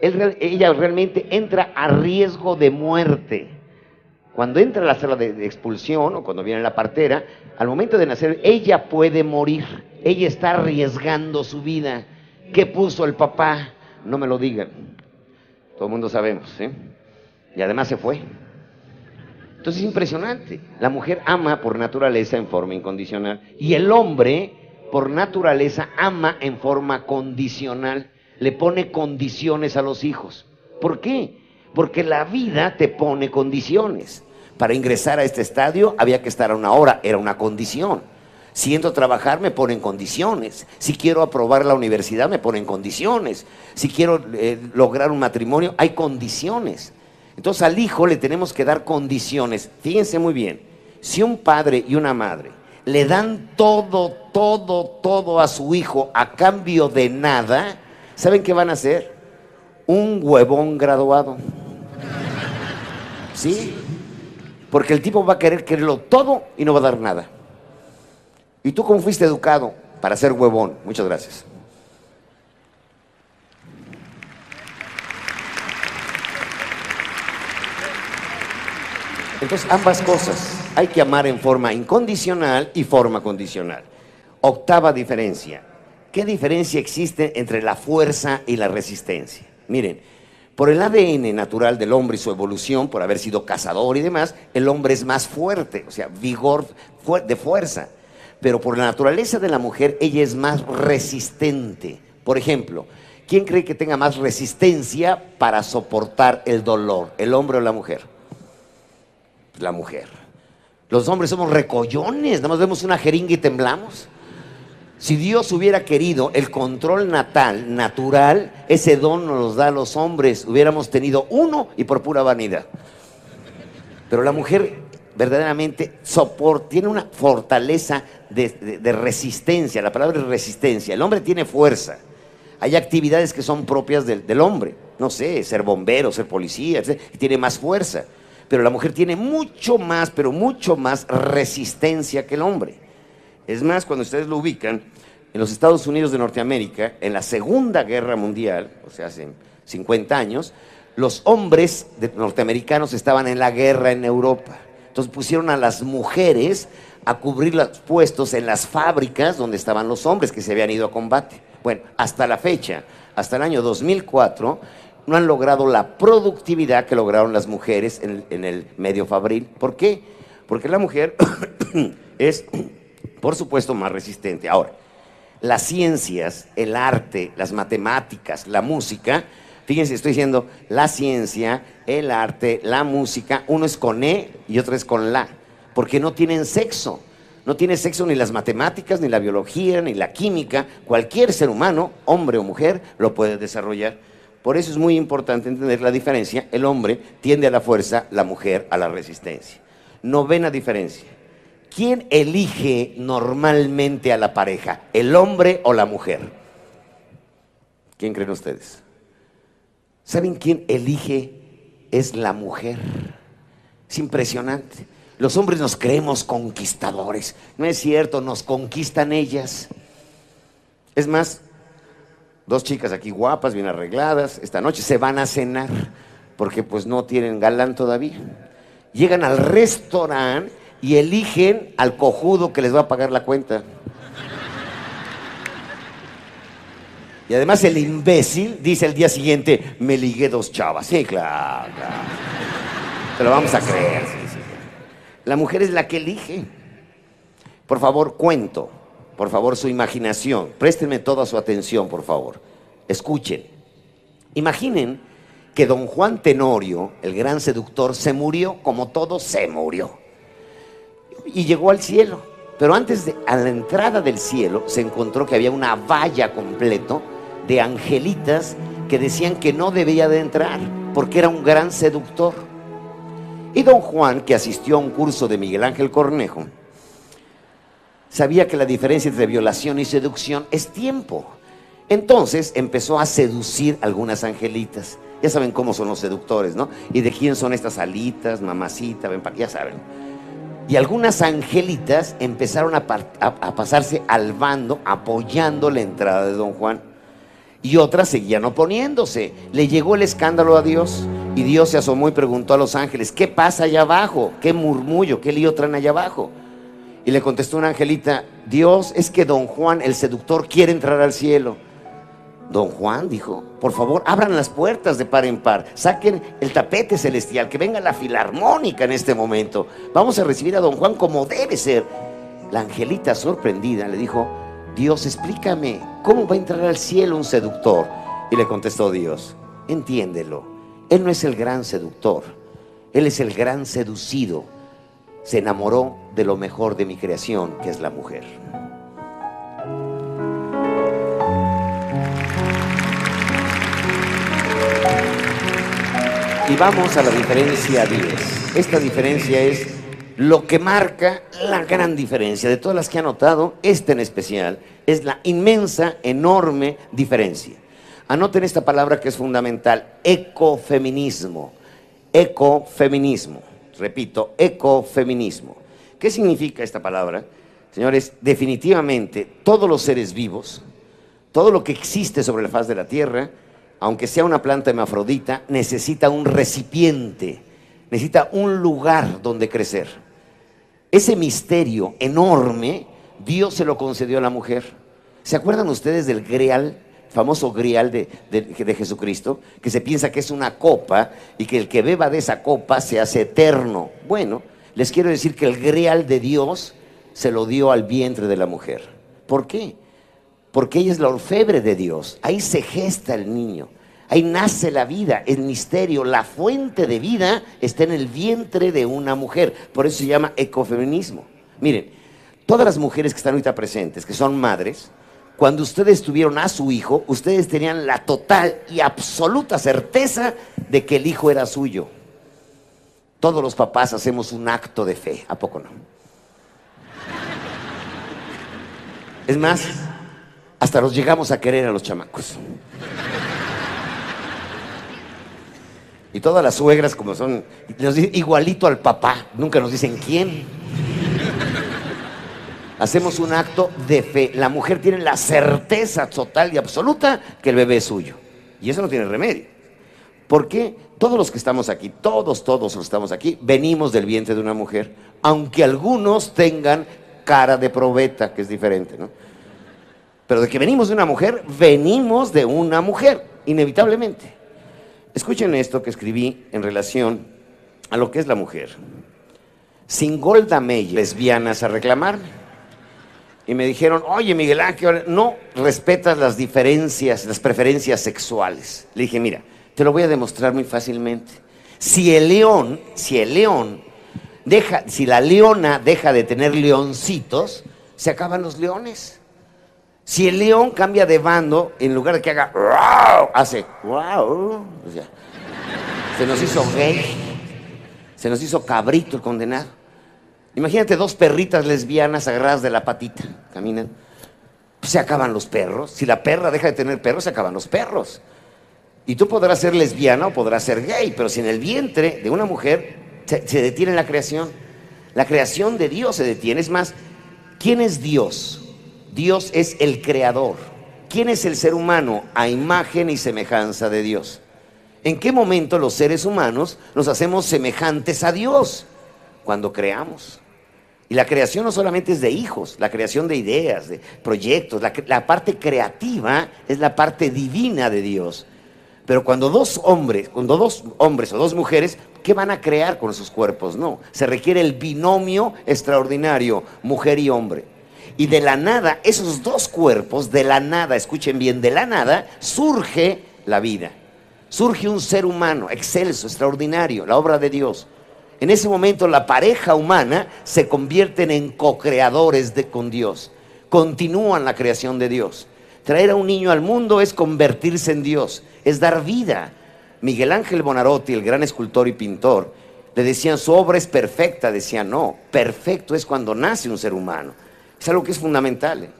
ella realmente entra a riesgo de muerte. Cuando entra a la sala de, expulsión o cuando viene la partera, al momento de nacer, ella puede morir. Ella está arriesgando su vida. ¿Qué puso el papá? No me lo digan. Todo el mundo sabemos. ¿eh? Y además se fue. Entonces es impresionante. La mujer ama por naturaleza en forma incondicional. Y el hombre por naturaleza, ama en forma condicional. Le pone condiciones a los hijos. ¿Por qué? Porque la vida te pone condiciones. Para ingresar a este estadio había que estar a una hora, era una condición. Si entro a trabajar me ponen condiciones. Si quiero aprobar la universidad me ponen condiciones. Si quiero eh, lograr un matrimonio hay condiciones. Entonces al hijo le tenemos que dar condiciones. Fíjense muy bien, si un padre y una madre le dan todo, todo, todo a su hijo a cambio de nada, ¿saben qué van a hacer? Un huevón graduado. ¿Sí? Porque el tipo va a querer quererlo todo y no va a dar nada. ¿Y tú cómo fuiste educado? Para ser huevón. Muchas gracias. Entonces, ambas cosas. Hay que amar en forma incondicional y forma condicional. Octava diferencia. ¿Qué diferencia existe entre la fuerza y la resistencia? Miren, por el ADN natural del hombre y su evolución, por haber sido cazador y demás, el hombre es más fuerte, o sea, vigor de fuerza. Pero por la naturaleza de la mujer, ella es más resistente. Por ejemplo, ¿quién cree que tenga más resistencia para soportar el dolor? ¿El hombre o la mujer? La mujer. Los hombres somos recollones, nada más vemos una jeringa y temblamos. Si Dios hubiera querido el control natal, natural, ese don nos da a los hombres. Hubiéramos tenido uno y por pura vanidad. Pero la mujer verdaderamente soporta, tiene una fortaleza de, resistencia. La palabra es resistencia. El hombre tiene fuerza. Hay actividades que son propias del, hombre. No sé, ser bombero, ser policía, tiene más fuerza. Pero la mujer tiene mucho más, pero mucho más resistencia que el hombre. Es más, cuando ustedes lo ubican, en los Estados Unidos de Norteamérica, en la Segunda Guerra Mundial, o sea, hace 50 años, los hombres norteamericanos estaban en la guerra en Europa. Entonces pusieron a las mujeres a cubrir los puestos en las fábricas donde estaban los hombres que se habían ido a combate. Bueno, hasta la fecha, hasta el año 2004, no han logrado la productividad que lograron las mujeres en, en el medio fabril. ¿Por qué? Porque la mujer es por supuesto, más resistente. Ahora, las ciencias, el arte, las matemáticas, la música, fíjense, estoy diciendo la ciencia, el arte, la música, uno es con E y otro es con la, porque no tienen sexo. No tiene sexo ni las matemáticas, ni la biología, ni la química. Cualquier ser humano, hombre o mujer, lo puede desarrollar. Por eso es muy importante entender la diferencia. El hombre tiende a la fuerza, la mujer a la resistencia. Novena diferencia. ¿Quién elige normalmente a la pareja? ¿El hombre o la mujer? ¿Quién creen ustedes? ¿Saben quién elige? Es la mujer. Es impresionante. Los hombres nos creemos conquistadores. No es cierto, nos conquistan ellas. Es más, dos chicas aquí guapas, bien arregladas, esta noche se van a cenar porque pues no tienen galán todavía. Llegan al restaurante y eligen al cojudo que les va a pagar la cuenta. Y además el imbécil dice el día siguiente, me ligué dos chavas. Sí, claro, claro. Te lo vamos a creer. La mujer es la que elige. Por favor, cuento. Por favor, su imaginación. Préstenme toda su atención, por favor. Escuchen. Imaginen que don Juan Tenorio, el gran seductor, se murió como todo se murió y llegó al cielo. Pero antes de a la entrada del cielo se encontró que había una valla completo de angelitas que decían que no debía de entrar porque era un gran seductor. Y don Juan, que asistió a un curso de Miguel Ángel Cornejo, sabía que la diferencia entre violación y seducción es tiempo. Entonces empezó a seducir algunas angelitas. Ya saben cómo son los seductores, ¿no? Y de quién son estas alitas, mamacita, ven ya saben. Y algunas angelitas empezaron a, pasarse al bando apoyando la entrada de don Juan. Y otras seguían oponiéndose. Le llegó el escándalo a Dios. Y Dios se asomó y preguntó a los ángeles, ¿qué pasa allá abajo? ¿Qué murmullo? ¿Qué lío traen allá abajo? Y le contestó una angelita, Dios, es que don Juan, el seductor, quiere entrar al cielo. Don Juan dijo, por favor, abran las puertas de par en par, saquen el tapete celestial, que venga la filarmónica en este momento. Vamos a recibir a don Juan como debe ser. La angelita sorprendida le dijo, Dios, explícame, ¿cómo va a entrar al cielo un seductor? Y le contestó Dios, entiéndelo, Él no es el gran seductor, Él es el gran seducido. Se enamoró de lo mejor de mi creación, que es la mujer. Y vamos a la diferencia 10. Esta diferencia es lo que marca la gran diferencia. De todas las que ha notado, esta en especial es la inmensa, enorme diferencia. Anoten esta palabra que es fundamental, ecofeminismo. Ecofeminismo. Repito, ecofeminismo. ¿Qué significa esta palabra? Señores, definitivamente todos los seres vivos, todo lo que existe sobre la faz de la Tierra, aunque sea una planta hemafrodita, necesita un recipiente, necesita un lugar donde crecer. Ese misterio enorme, Dios se lo concedió a la mujer. ¿Se acuerdan ustedes del grial, famoso grial de, de, Jesucristo, que se piensa que es una copa y que el que beba de esa copa se hace eterno? Bueno, les quiero decir que el grial de Dios se lo dio al vientre de la mujer. ¿Por qué? porque ella es la orfebre de Dios. Ahí se gesta el niño. Ahí nace la vida, el misterio, la fuente de vida está en el vientre de una mujer. Por eso se llama ecofeminismo. Miren, todas las mujeres que están ahorita presentes, que son madres, cuando ustedes tuvieron a su hijo, ustedes tenían la total y absoluta certeza de que el hijo era suyo. Todos los papás hacemos un acto de fe, ¿a poco no? Es más, hasta los llegamos a querer a los chamacos. Y todas las suegras, como son, nos dicen igualito al papá, nunca nos dicen quién. Hacemos un acto de fe. La mujer tiene la certeza total y absoluta que el bebé es suyo. Y eso no tiene remedio. Porque todos los que estamos aquí, todos, todos los que estamos aquí, venimos del vientre de una mujer, aunque algunos tengan cara de probeta, que es diferente, ¿no? Pero de que venimos de una mujer, venimos de una mujer, inevitablemente. Escuchen esto que escribí en relación a lo que es la mujer. Sin Golda Meir, lesbianas a reclamarme. Y me dijeron, oye Miguel Ángel, no respetas las diferencias, las preferencias sexuales. Le dije, mira, te lo voy a demostrar muy fácilmente. Si el león, si el león deja, si la leona deja de tener leoncitos, se acaban los leones. Si el león cambia de bando, en lugar de que haga wow, hace wow, se nos hizo gay, se nos hizo cabrito el condenado. Imagínate dos perritas lesbianas agarradas de la patita, caminan. se acaban los perros. Si la perra deja de tener perros, se acaban los perros. Y tú podrás ser lesbiana o podrás ser gay, pero si en el vientre de una mujer se, se detiene la creación, la creación de Dios se detiene. Es más, ¿quién es Dios? Dios es el creador. ¿Quién es el ser humano? A imagen y semejanza de Dios. ¿En qué momento los seres humanos nos hacemos semejantes a Dios? Cuando creamos. Y la creación no solamente es de hijos, la creación de ideas, de proyectos, la, parte creativa es la parte divina de Dios. Pero cuando dos hombres, cuando dos hombres o dos mujeres, ¿qué van a crear con sus cuerpos? No, se requiere el binomio extraordinario, mujer y hombre. Y de la nada, esos dos cuerpos, de la nada, escuchen bien, de la nada, surge la vida. Surge un ser humano excelso, extraordinario, la obra de Dios. En ese momento la pareja humana se convierten en co-creadores con Dios. Continúan la creación de Dios. Traer a un niño al mundo es convertirse en Dios, es dar vida. Miguel Ángel Bonarotti, el gran escultor y pintor, le decían su obra es perfecta, decía no, perfecto es cuando nace un ser humano. Es algo que es fundamental. ¿eh?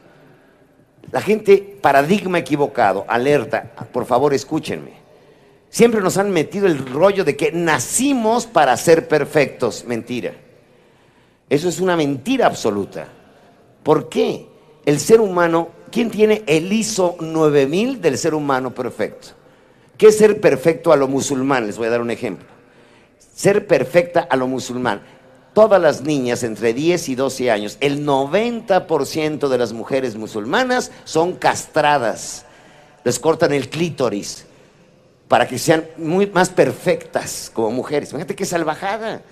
La gente, paradigma equivocado, alerta, por favor escúchenme. Siempre nos han metido el rollo de que nacimos para ser perfectos. Mentira. Eso es una mentira absoluta. ¿Por qué? El ser humano, ¿quién tiene el ISO 9000 del ser humano perfecto? ¿Qué es ser perfecto a lo musulmán? Les voy a dar un ejemplo. Ser perfecta a lo musulmán todas las niñas entre 10 y 12 años, el 90% de las mujeres musulmanas son castradas. Les cortan el clítoris para que sean muy más perfectas como mujeres. Fíjate qué salvajada.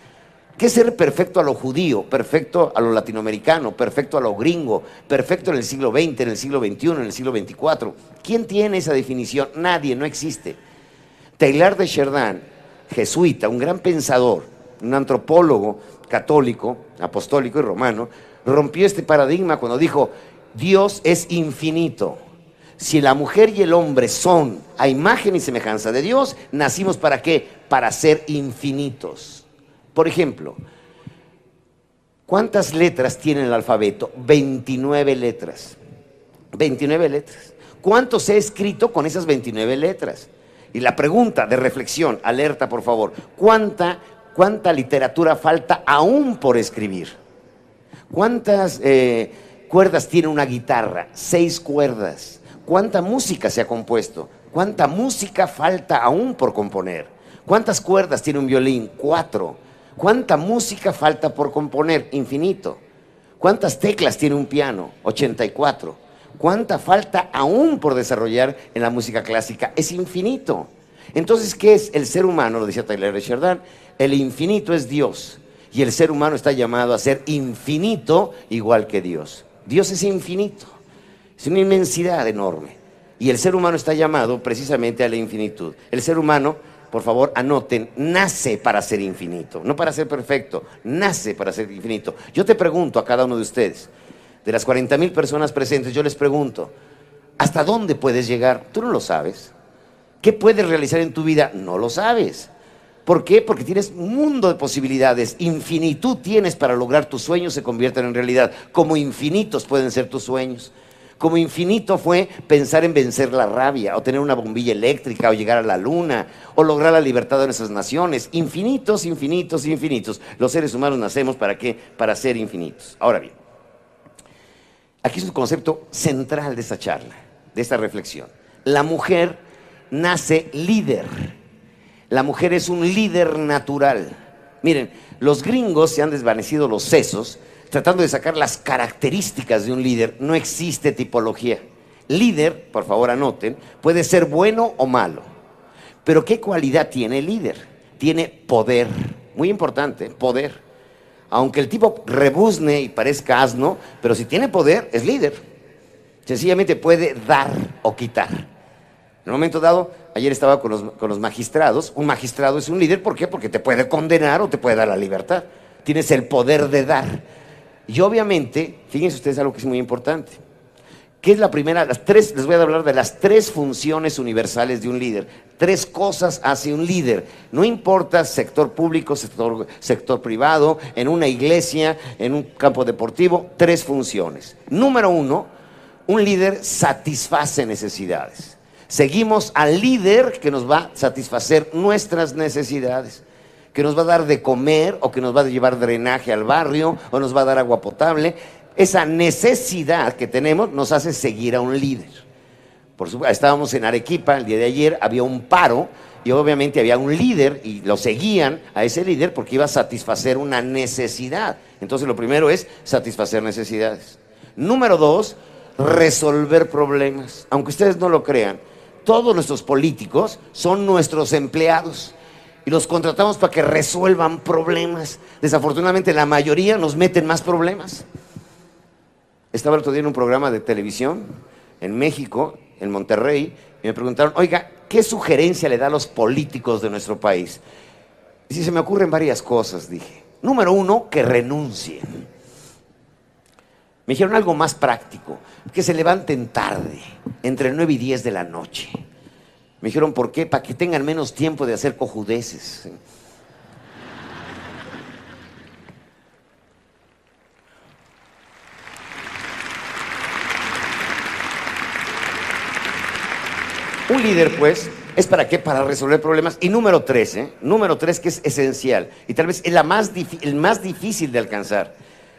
¿Qué es ser perfecto a lo judío, perfecto a lo latinoamericano, perfecto a lo gringo, perfecto en el siglo XX, en el siglo XXI, en el siglo XXIV? ¿Quién tiene esa definición? Nadie, no existe. Taylor de Chardin, jesuita, un gran pensador, un antropólogo católico, apostólico y romano, rompió este paradigma cuando dijo, Dios es infinito. Si la mujer y el hombre son a imagen y semejanza de Dios, nacimos para qué? Para ser infinitos. Por ejemplo, ¿cuántas letras tiene el alfabeto? 29 letras. 29 letras. ¿Cuánto se ha escrito con esas 29 letras? Y la pregunta de reflexión, alerta por favor, ¿cuánta, cuánta literatura falta aún por escribir? ¿Cuántas eh, cuerdas tiene una guitarra? Seis cuerdas. ¿Cuánta música se ha compuesto? ¿Cuánta música falta aún por componer? ¿Cuántas cuerdas tiene un violín? Cuatro. ¿Cuánta música falta por componer? Infinito. ¿Cuántas teclas tiene un piano? 84. ¿Cuánta falta aún por desarrollar en la música clásica? Es infinito. Entonces, ¿qué es el ser humano? Lo decía Taylor Sheridan. El infinito es Dios. Y el ser humano está llamado a ser infinito igual que Dios. Dios es infinito. Es una inmensidad enorme. Y el ser humano está llamado precisamente a la infinitud. El ser humano, por favor, anoten, nace para ser infinito, no para ser perfecto, nace para ser infinito. Yo te pregunto a cada uno de ustedes, de las 40 mil personas presentes, yo les pregunto, ¿hasta dónde puedes llegar? Tú no lo sabes. ¿Qué puedes realizar en tu vida? No lo sabes. ¿Por qué? Porque tienes un mundo de posibilidades. Infinitud tienes para lograr tus sueños se conviertan en realidad. Como infinitos pueden ser tus sueños. Como infinito fue pensar en vencer la rabia, o tener una bombilla eléctrica, o llegar a la luna, o lograr la libertad de nuestras naciones. Infinitos, infinitos, infinitos. Los seres humanos nacemos para qué? Para ser infinitos. Ahora bien, aquí es un concepto central de esta charla, de esta reflexión. La mujer nace líder. La mujer es un líder natural. Miren, los gringos se han desvanecido los sesos tratando de sacar las características de un líder. No existe tipología. Líder, por favor anoten, puede ser bueno o malo. Pero ¿qué cualidad tiene el líder? Tiene poder. Muy importante, poder. Aunque el tipo rebuzne y parezca asno, pero si tiene poder, es líder. Sencillamente puede dar o quitar. En un momento dado, ayer estaba con los, con los magistrados. Un magistrado es un líder, ¿por qué? Porque te puede condenar o te puede dar la libertad. Tienes el poder de dar. Y obviamente, fíjense ustedes algo que es muy importante. ¿Qué es la primera? Las tres, les voy a hablar de las tres funciones universales de un líder. Tres cosas hace un líder. No importa sector público, sector, sector privado, en una iglesia, en un campo deportivo, tres funciones. Número uno, un líder satisface necesidades. Seguimos al líder que nos va a satisfacer nuestras necesidades que nos va a dar de comer o que nos va a llevar drenaje al barrio o nos va a dar agua potable. Esa necesidad que tenemos nos hace seguir a un líder. Por supuesto, estábamos en Arequipa el día de ayer, había un paro y obviamente había un líder y lo seguían a ese líder porque iba a satisfacer una necesidad. Entonces lo primero es satisfacer necesidades. Número dos, resolver problemas. Aunque ustedes no lo crean, todos nuestros políticos son nuestros empleados y los contratamos para que resuelvan problemas. Desafortunadamente la mayoría nos meten más problemas. Estaba el otro día en un programa de televisión en México, en Monterrey, y me preguntaron, oiga, ¿qué sugerencia le da a los políticos de nuestro país? Y si se me ocurren varias cosas, dije. Número uno, que renuncien. Me dijeron algo más práctico, que se levanten tarde, entre 9 y 10 de la noche. Me dijeron, ¿por qué? Para que tengan menos tiempo de hacer cojudeces. Un líder, pues, es para qué? Para resolver problemas. Y número tres, ¿eh? Número tres que es esencial y tal vez más el más difícil de alcanzar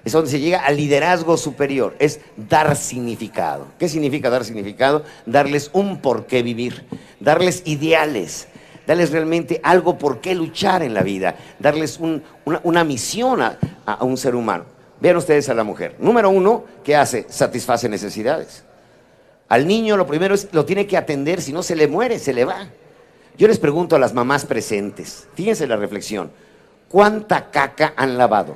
es donde se llega al liderazgo superior, es dar significado. ¿Qué significa dar significado? Darles un por qué vivir, darles ideales, darles realmente algo por qué luchar en la vida, darles una, misión a, un ser humano. Vean ustedes a la mujer. Número uno, ¿qué hace? Satisface necesidades. Al niño lo primero es, lo tiene que atender, si no se le muere, se le va. Yo les pregunto a las mamás presentes, fíjense la reflexión, ¿Cuánta caca han lavado?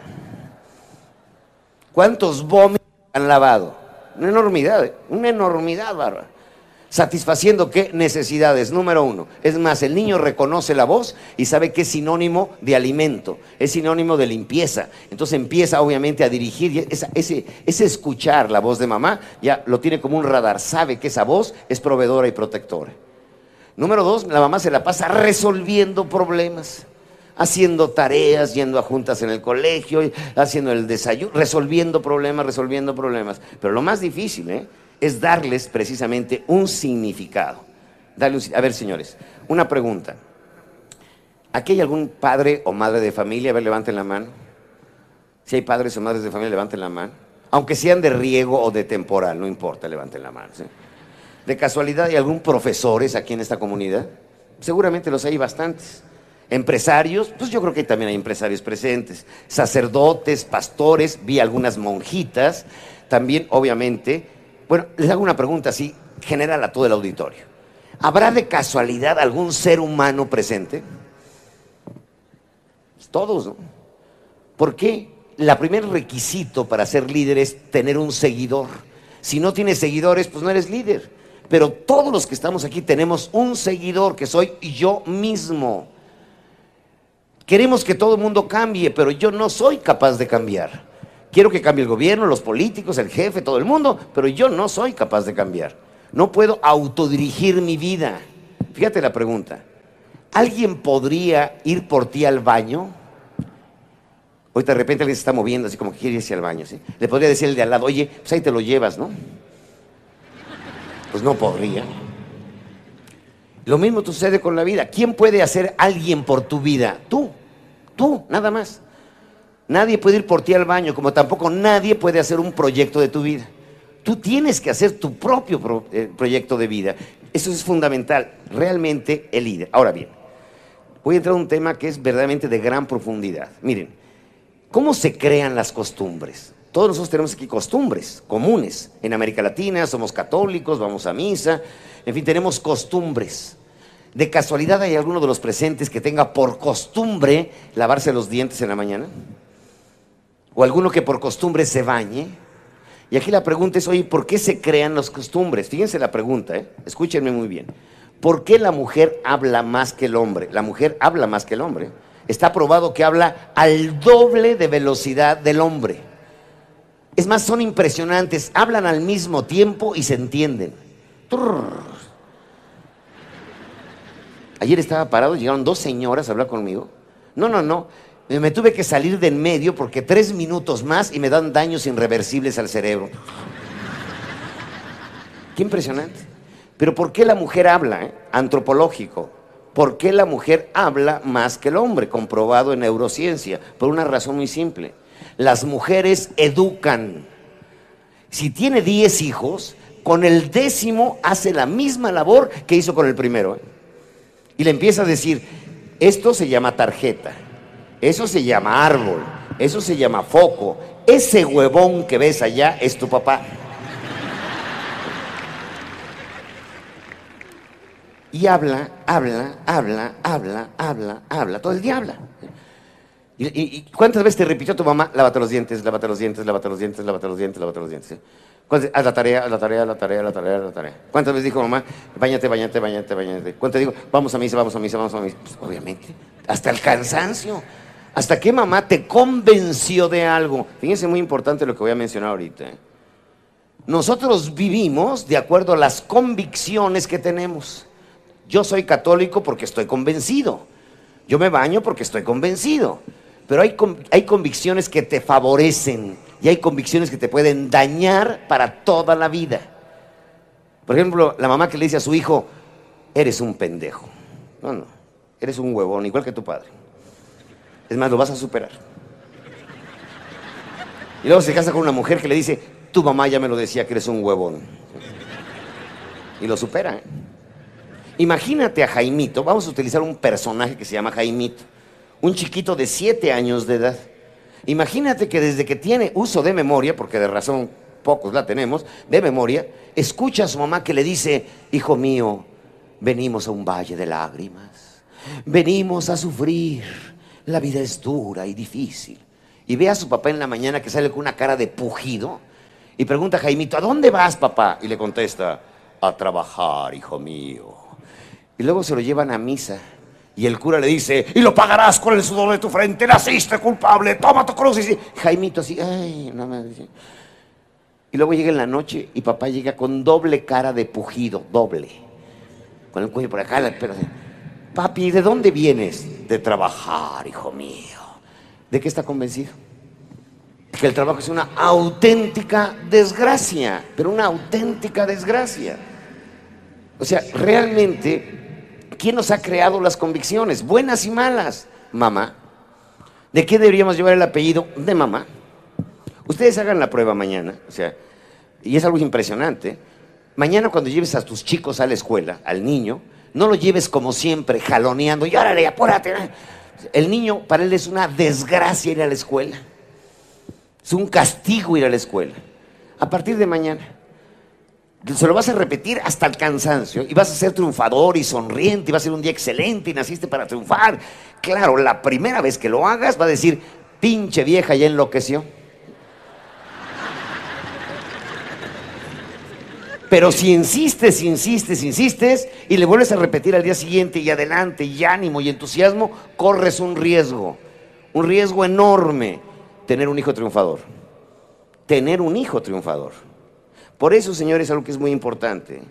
¿Cuántos vómitos han lavado? Una enormidad, una enormidad, bárbara. Satisfaciendo qué necesidades. Número uno. Es más, el niño reconoce la voz y sabe que es sinónimo de alimento, es sinónimo de limpieza. Entonces empieza obviamente a dirigir. esa- ese escuchar la voz de mamá ya lo tiene como un radar. Sabe que esa voz es proveedora y protectora. Número dos, la mamá se la pasa resolviendo problemas, haciendo tareas, yendo a juntas en el colegio, haciendo el desayuno, resolviendo problemas, resolviendo problemas. Pero lo más difícil ¿eh? es darles precisamente un significado. Si- a ver, señores, una pregunta. ¿Aquí hay algún padre o madre de familia? A ver, levanten la mano. Si hay padres o madres de familia, levanten la mano. Aunque sean de riego o de temporal, no importa, levanten la mano. ¿De casualidad hay algún profesores aquí en esta comunidad? Seguramente los hay bastantes. Empresarios, pues yo creo que también hay empresarios presentes. Sacerdotes, pastores, vi algunas monjitas. También, obviamente, bueno, les hago una pregunta así, general a todo el auditorio. ¿Habrá de casualidad algún ser humano presente? Todos, ¿no? ¿Por qué? La primer requisito para ser líder es tener un seguidor. Si no tienes seguidores, pues no eres líder. Pero todos los que estamos aquí tenemos un seguidor que soy yo mismo. Queremos que todo el mundo cambie, pero yo no soy capaz de cambiar. Quiero que cambie el gobierno, los políticos, el jefe, todo el mundo, pero yo no soy capaz de cambiar. No puedo autodirigir mi vida. Fíjate la pregunta. ¿Alguien podría ir por ti al baño? Ahorita de repente alguien se está moviendo así como que quiere irse al baño, ¿sí? Le podría decir el de al lado, oye, pues ahí te lo llevas, ¿no? Pues no podría. Lo mismo sucede con la vida. ¿Quién puede hacer alguien por tu vida? Tú, tú, nada más. Nadie puede ir por ti al baño, como tampoco nadie puede hacer un proyecto de tu vida. Tú tienes que hacer tu propio pro- eh, proyecto de vida. Eso es fundamental, realmente el líder. Ahora bien, voy a entrar a un tema que es verdaderamente de gran profundidad. Miren, ¿cómo se crean las costumbres? Todos nosotros tenemos aquí costumbres comunes. En América Latina somos católicos, vamos a misa, en fin, tenemos costumbres. ¿De casualidad hay alguno de los presentes que tenga por costumbre lavarse los dientes en la mañana? ¿O alguno que por costumbre se bañe? Y aquí la pregunta es, oye, ¿por qué se crean las costumbres? Fíjense la pregunta, ¿eh? escúchenme muy bien. ¿Por qué la mujer habla más que el hombre? La mujer habla más que el hombre. Está probado que habla al doble de velocidad del hombre. Es más, son impresionantes. Hablan al mismo tiempo y se entienden. Ayer estaba parado, llegaron dos señoras a hablar conmigo. No, no, no. Me me tuve que salir de en medio porque tres minutos más y me dan daños irreversibles al cerebro. Qué impresionante. Pero ¿por qué la mujer habla? eh? Antropológico. ¿Por qué la mujer habla más que el hombre? Comprobado en neurociencia. Por una razón muy simple. Las mujeres educan. Si tiene 10 hijos, con el décimo hace la misma labor que hizo con el primero. ¿eh? Y le empieza a decir, esto se llama tarjeta, eso se llama árbol, eso se llama foco, ese huevón que ves allá es tu papá. Y habla, habla, habla, habla, habla, habla, todo el día habla. ¿Y, cuántas veces te repitió tu mamá? Lávate los dientes, lávate los dientes, lávate los dientes, lávate los dientes, lávate los dientes. ¿Cuántas- Haz la tarea, haz la tarea, haz la tarea, haz la tarea, haz la tarea. ¿Cuántas veces dijo mamá? Bañate, bañate, bañate, bañate. ¿Cuántas digo? Vamos a misa, vamos a misa, vamos a misa. Pues, obviamente, hasta el cansancio. ¿Hasta qué mamá te convenció de algo? Fíjense, muy importante lo que voy a mencionar ahorita. ¿eh? Nosotros vivimos de acuerdo a las convicciones que tenemos. Yo soy católico porque estoy convencido. Yo me baño porque estoy convencido. Pero hay, hay convicciones que te favorecen y hay convicciones que te pueden dañar para toda la vida. Por ejemplo, la mamá que le dice a su hijo, eres un pendejo. No, no, eres un huevón, igual que tu padre. Es más, lo vas a superar. Y luego se casa con una mujer que le dice, tu mamá ya me lo decía que eres un huevón. Y lo supera. ¿eh? Imagínate a Jaimito, vamos a utilizar un personaje que se llama Jaimito, un chiquito de siete años de edad. Imagínate que desde que tiene uso de memoria, porque de razón pocos la tenemos, de memoria, escucha a su mamá que le dice, hijo mío, venimos a un valle de lágrimas, venimos a sufrir la vida es dura y difícil. Y ve a su papá en la mañana que sale con una cara de pujido y pregunta a Jaimito, ¿a dónde vas, papá? Y le contesta, a trabajar, hijo mío. Y luego se lo llevan a misa. Y el cura le dice, y lo pagarás con el sudor de tu frente, naciste culpable, toma tu cruz. Y Jaimito así, ay, no me Y luego llega en la noche y papá llega con doble cara de pujido, doble. Con el cuello por acá, pero papi, ¿de dónde vienes? De trabajar, hijo mío. ¿De qué está convencido? Que el trabajo es una auténtica desgracia, pero una auténtica desgracia. O sea, realmente, ¿quién nos ha creado las convicciones, buenas y malas? Mamá. ¿De qué deberíamos llevar el apellido? De mamá. Ustedes hagan la prueba mañana, o sea, y es algo impresionante. Mañana cuando lleves a tus chicos a la escuela, al niño, no lo lleves como siempre, jaloneando, y órale, apúrate. El niño, para él es una desgracia ir a la escuela. Es un castigo ir a la escuela. A partir de mañana. Se lo vas a repetir hasta el cansancio y vas a ser triunfador y sonriente y va a ser un día excelente y naciste para triunfar. Claro, la primera vez que lo hagas va a decir, pinche vieja ya enloqueció. Pero si insistes, insistes, insistes y le vuelves a repetir al día siguiente y adelante y ánimo y entusiasmo, corres un riesgo, un riesgo enorme, tener un hijo triunfador. Tener un hijo triunfador. Por eso, señores, es algo que es muy importante.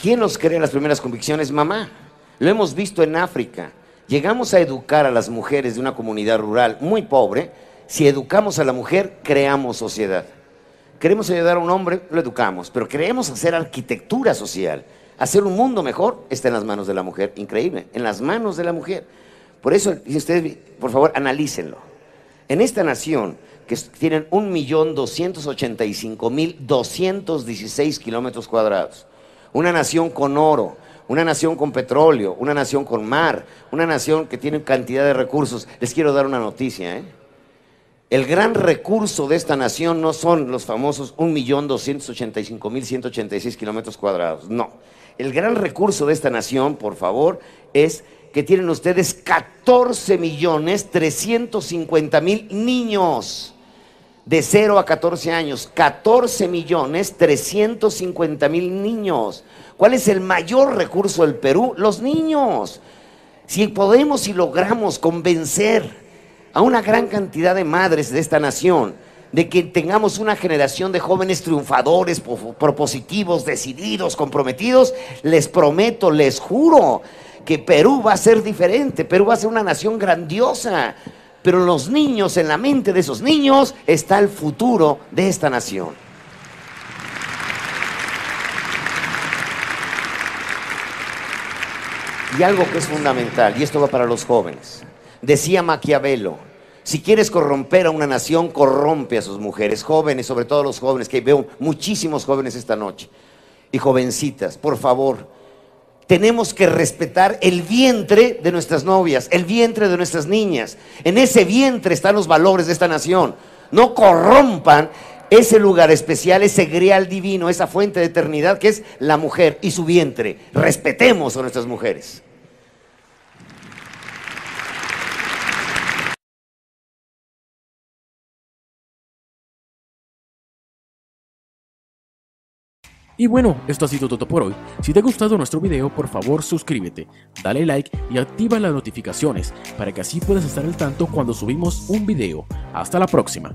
¿Quién nos crea las primeras convicciones? Mamá. Lo hemos visto en África llegamos a educar a las mujeres de una comunidad rural muy pobre, si educamos a la mujer, creamos sociedad. Queremos ayudar a un hombre, lo educamos, pero queremos hacer arquitectura social, hacer un mundo mejor, está en las manos de la mujer, increíble, en las manos de la mujer. Por eso, si ustedes, por favor, analícenlo. En esta nación, que tienen 1.285.216 kilómetros cuadrados, una nación con oro, una nación con petróleo, una nación con mar, una nación que tiene cantidad de recursos. Les quiero dar una noticia. ¿eh? El gran recurso de esta nación no son los famosos 1.285.186 kilómetros cuadrados, no. El gran recurso de esta nación, por favor, es que tienen ustedes 14 millones 350 mil niños de 0 a 14 años, 14 millones 350 mil niños. ¿Cuál es el mayor recurso del Perú? Los niños. Si podemos y logramos convencer a una gran cantidad de madres de esta nación de que tengamos una generación de jóvenes triunfadores, propositivos, decididos, comprometidos, les prometo, les juro que Perú va a ser diferente, Perú va a ser una nación grandiosa, pero los niños, en la mente de esos niños está el futuro de esta nación. Y algo que es fundamental, y esto va para los jóvenes. Decía Maquiavelo, si quieres corromper a una nación, corrompe a sus mujeres, jóvenes, sobre todo los jóvenes, que veo muchísimos jóvenes esta noche, y jovencitas, por favor, tenemos que respetar el vientre de nuestras novias, el vientre de nuestras niñas. En ese vientre están los valores de esta nación. No corrompan ese lugar especial, ese grial divino, esa fuente de eternidad que es la mujer y su vientre. Respetemos a nuestras mujeres. Y bueno, esto ha sido todo por hoy. Si te ha gustado nuestro video, por favor suscríbete, dale like y activa las notificaciones para que así puedas estar al tanto cuando subimos un video. Hasta la próxima.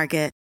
Market.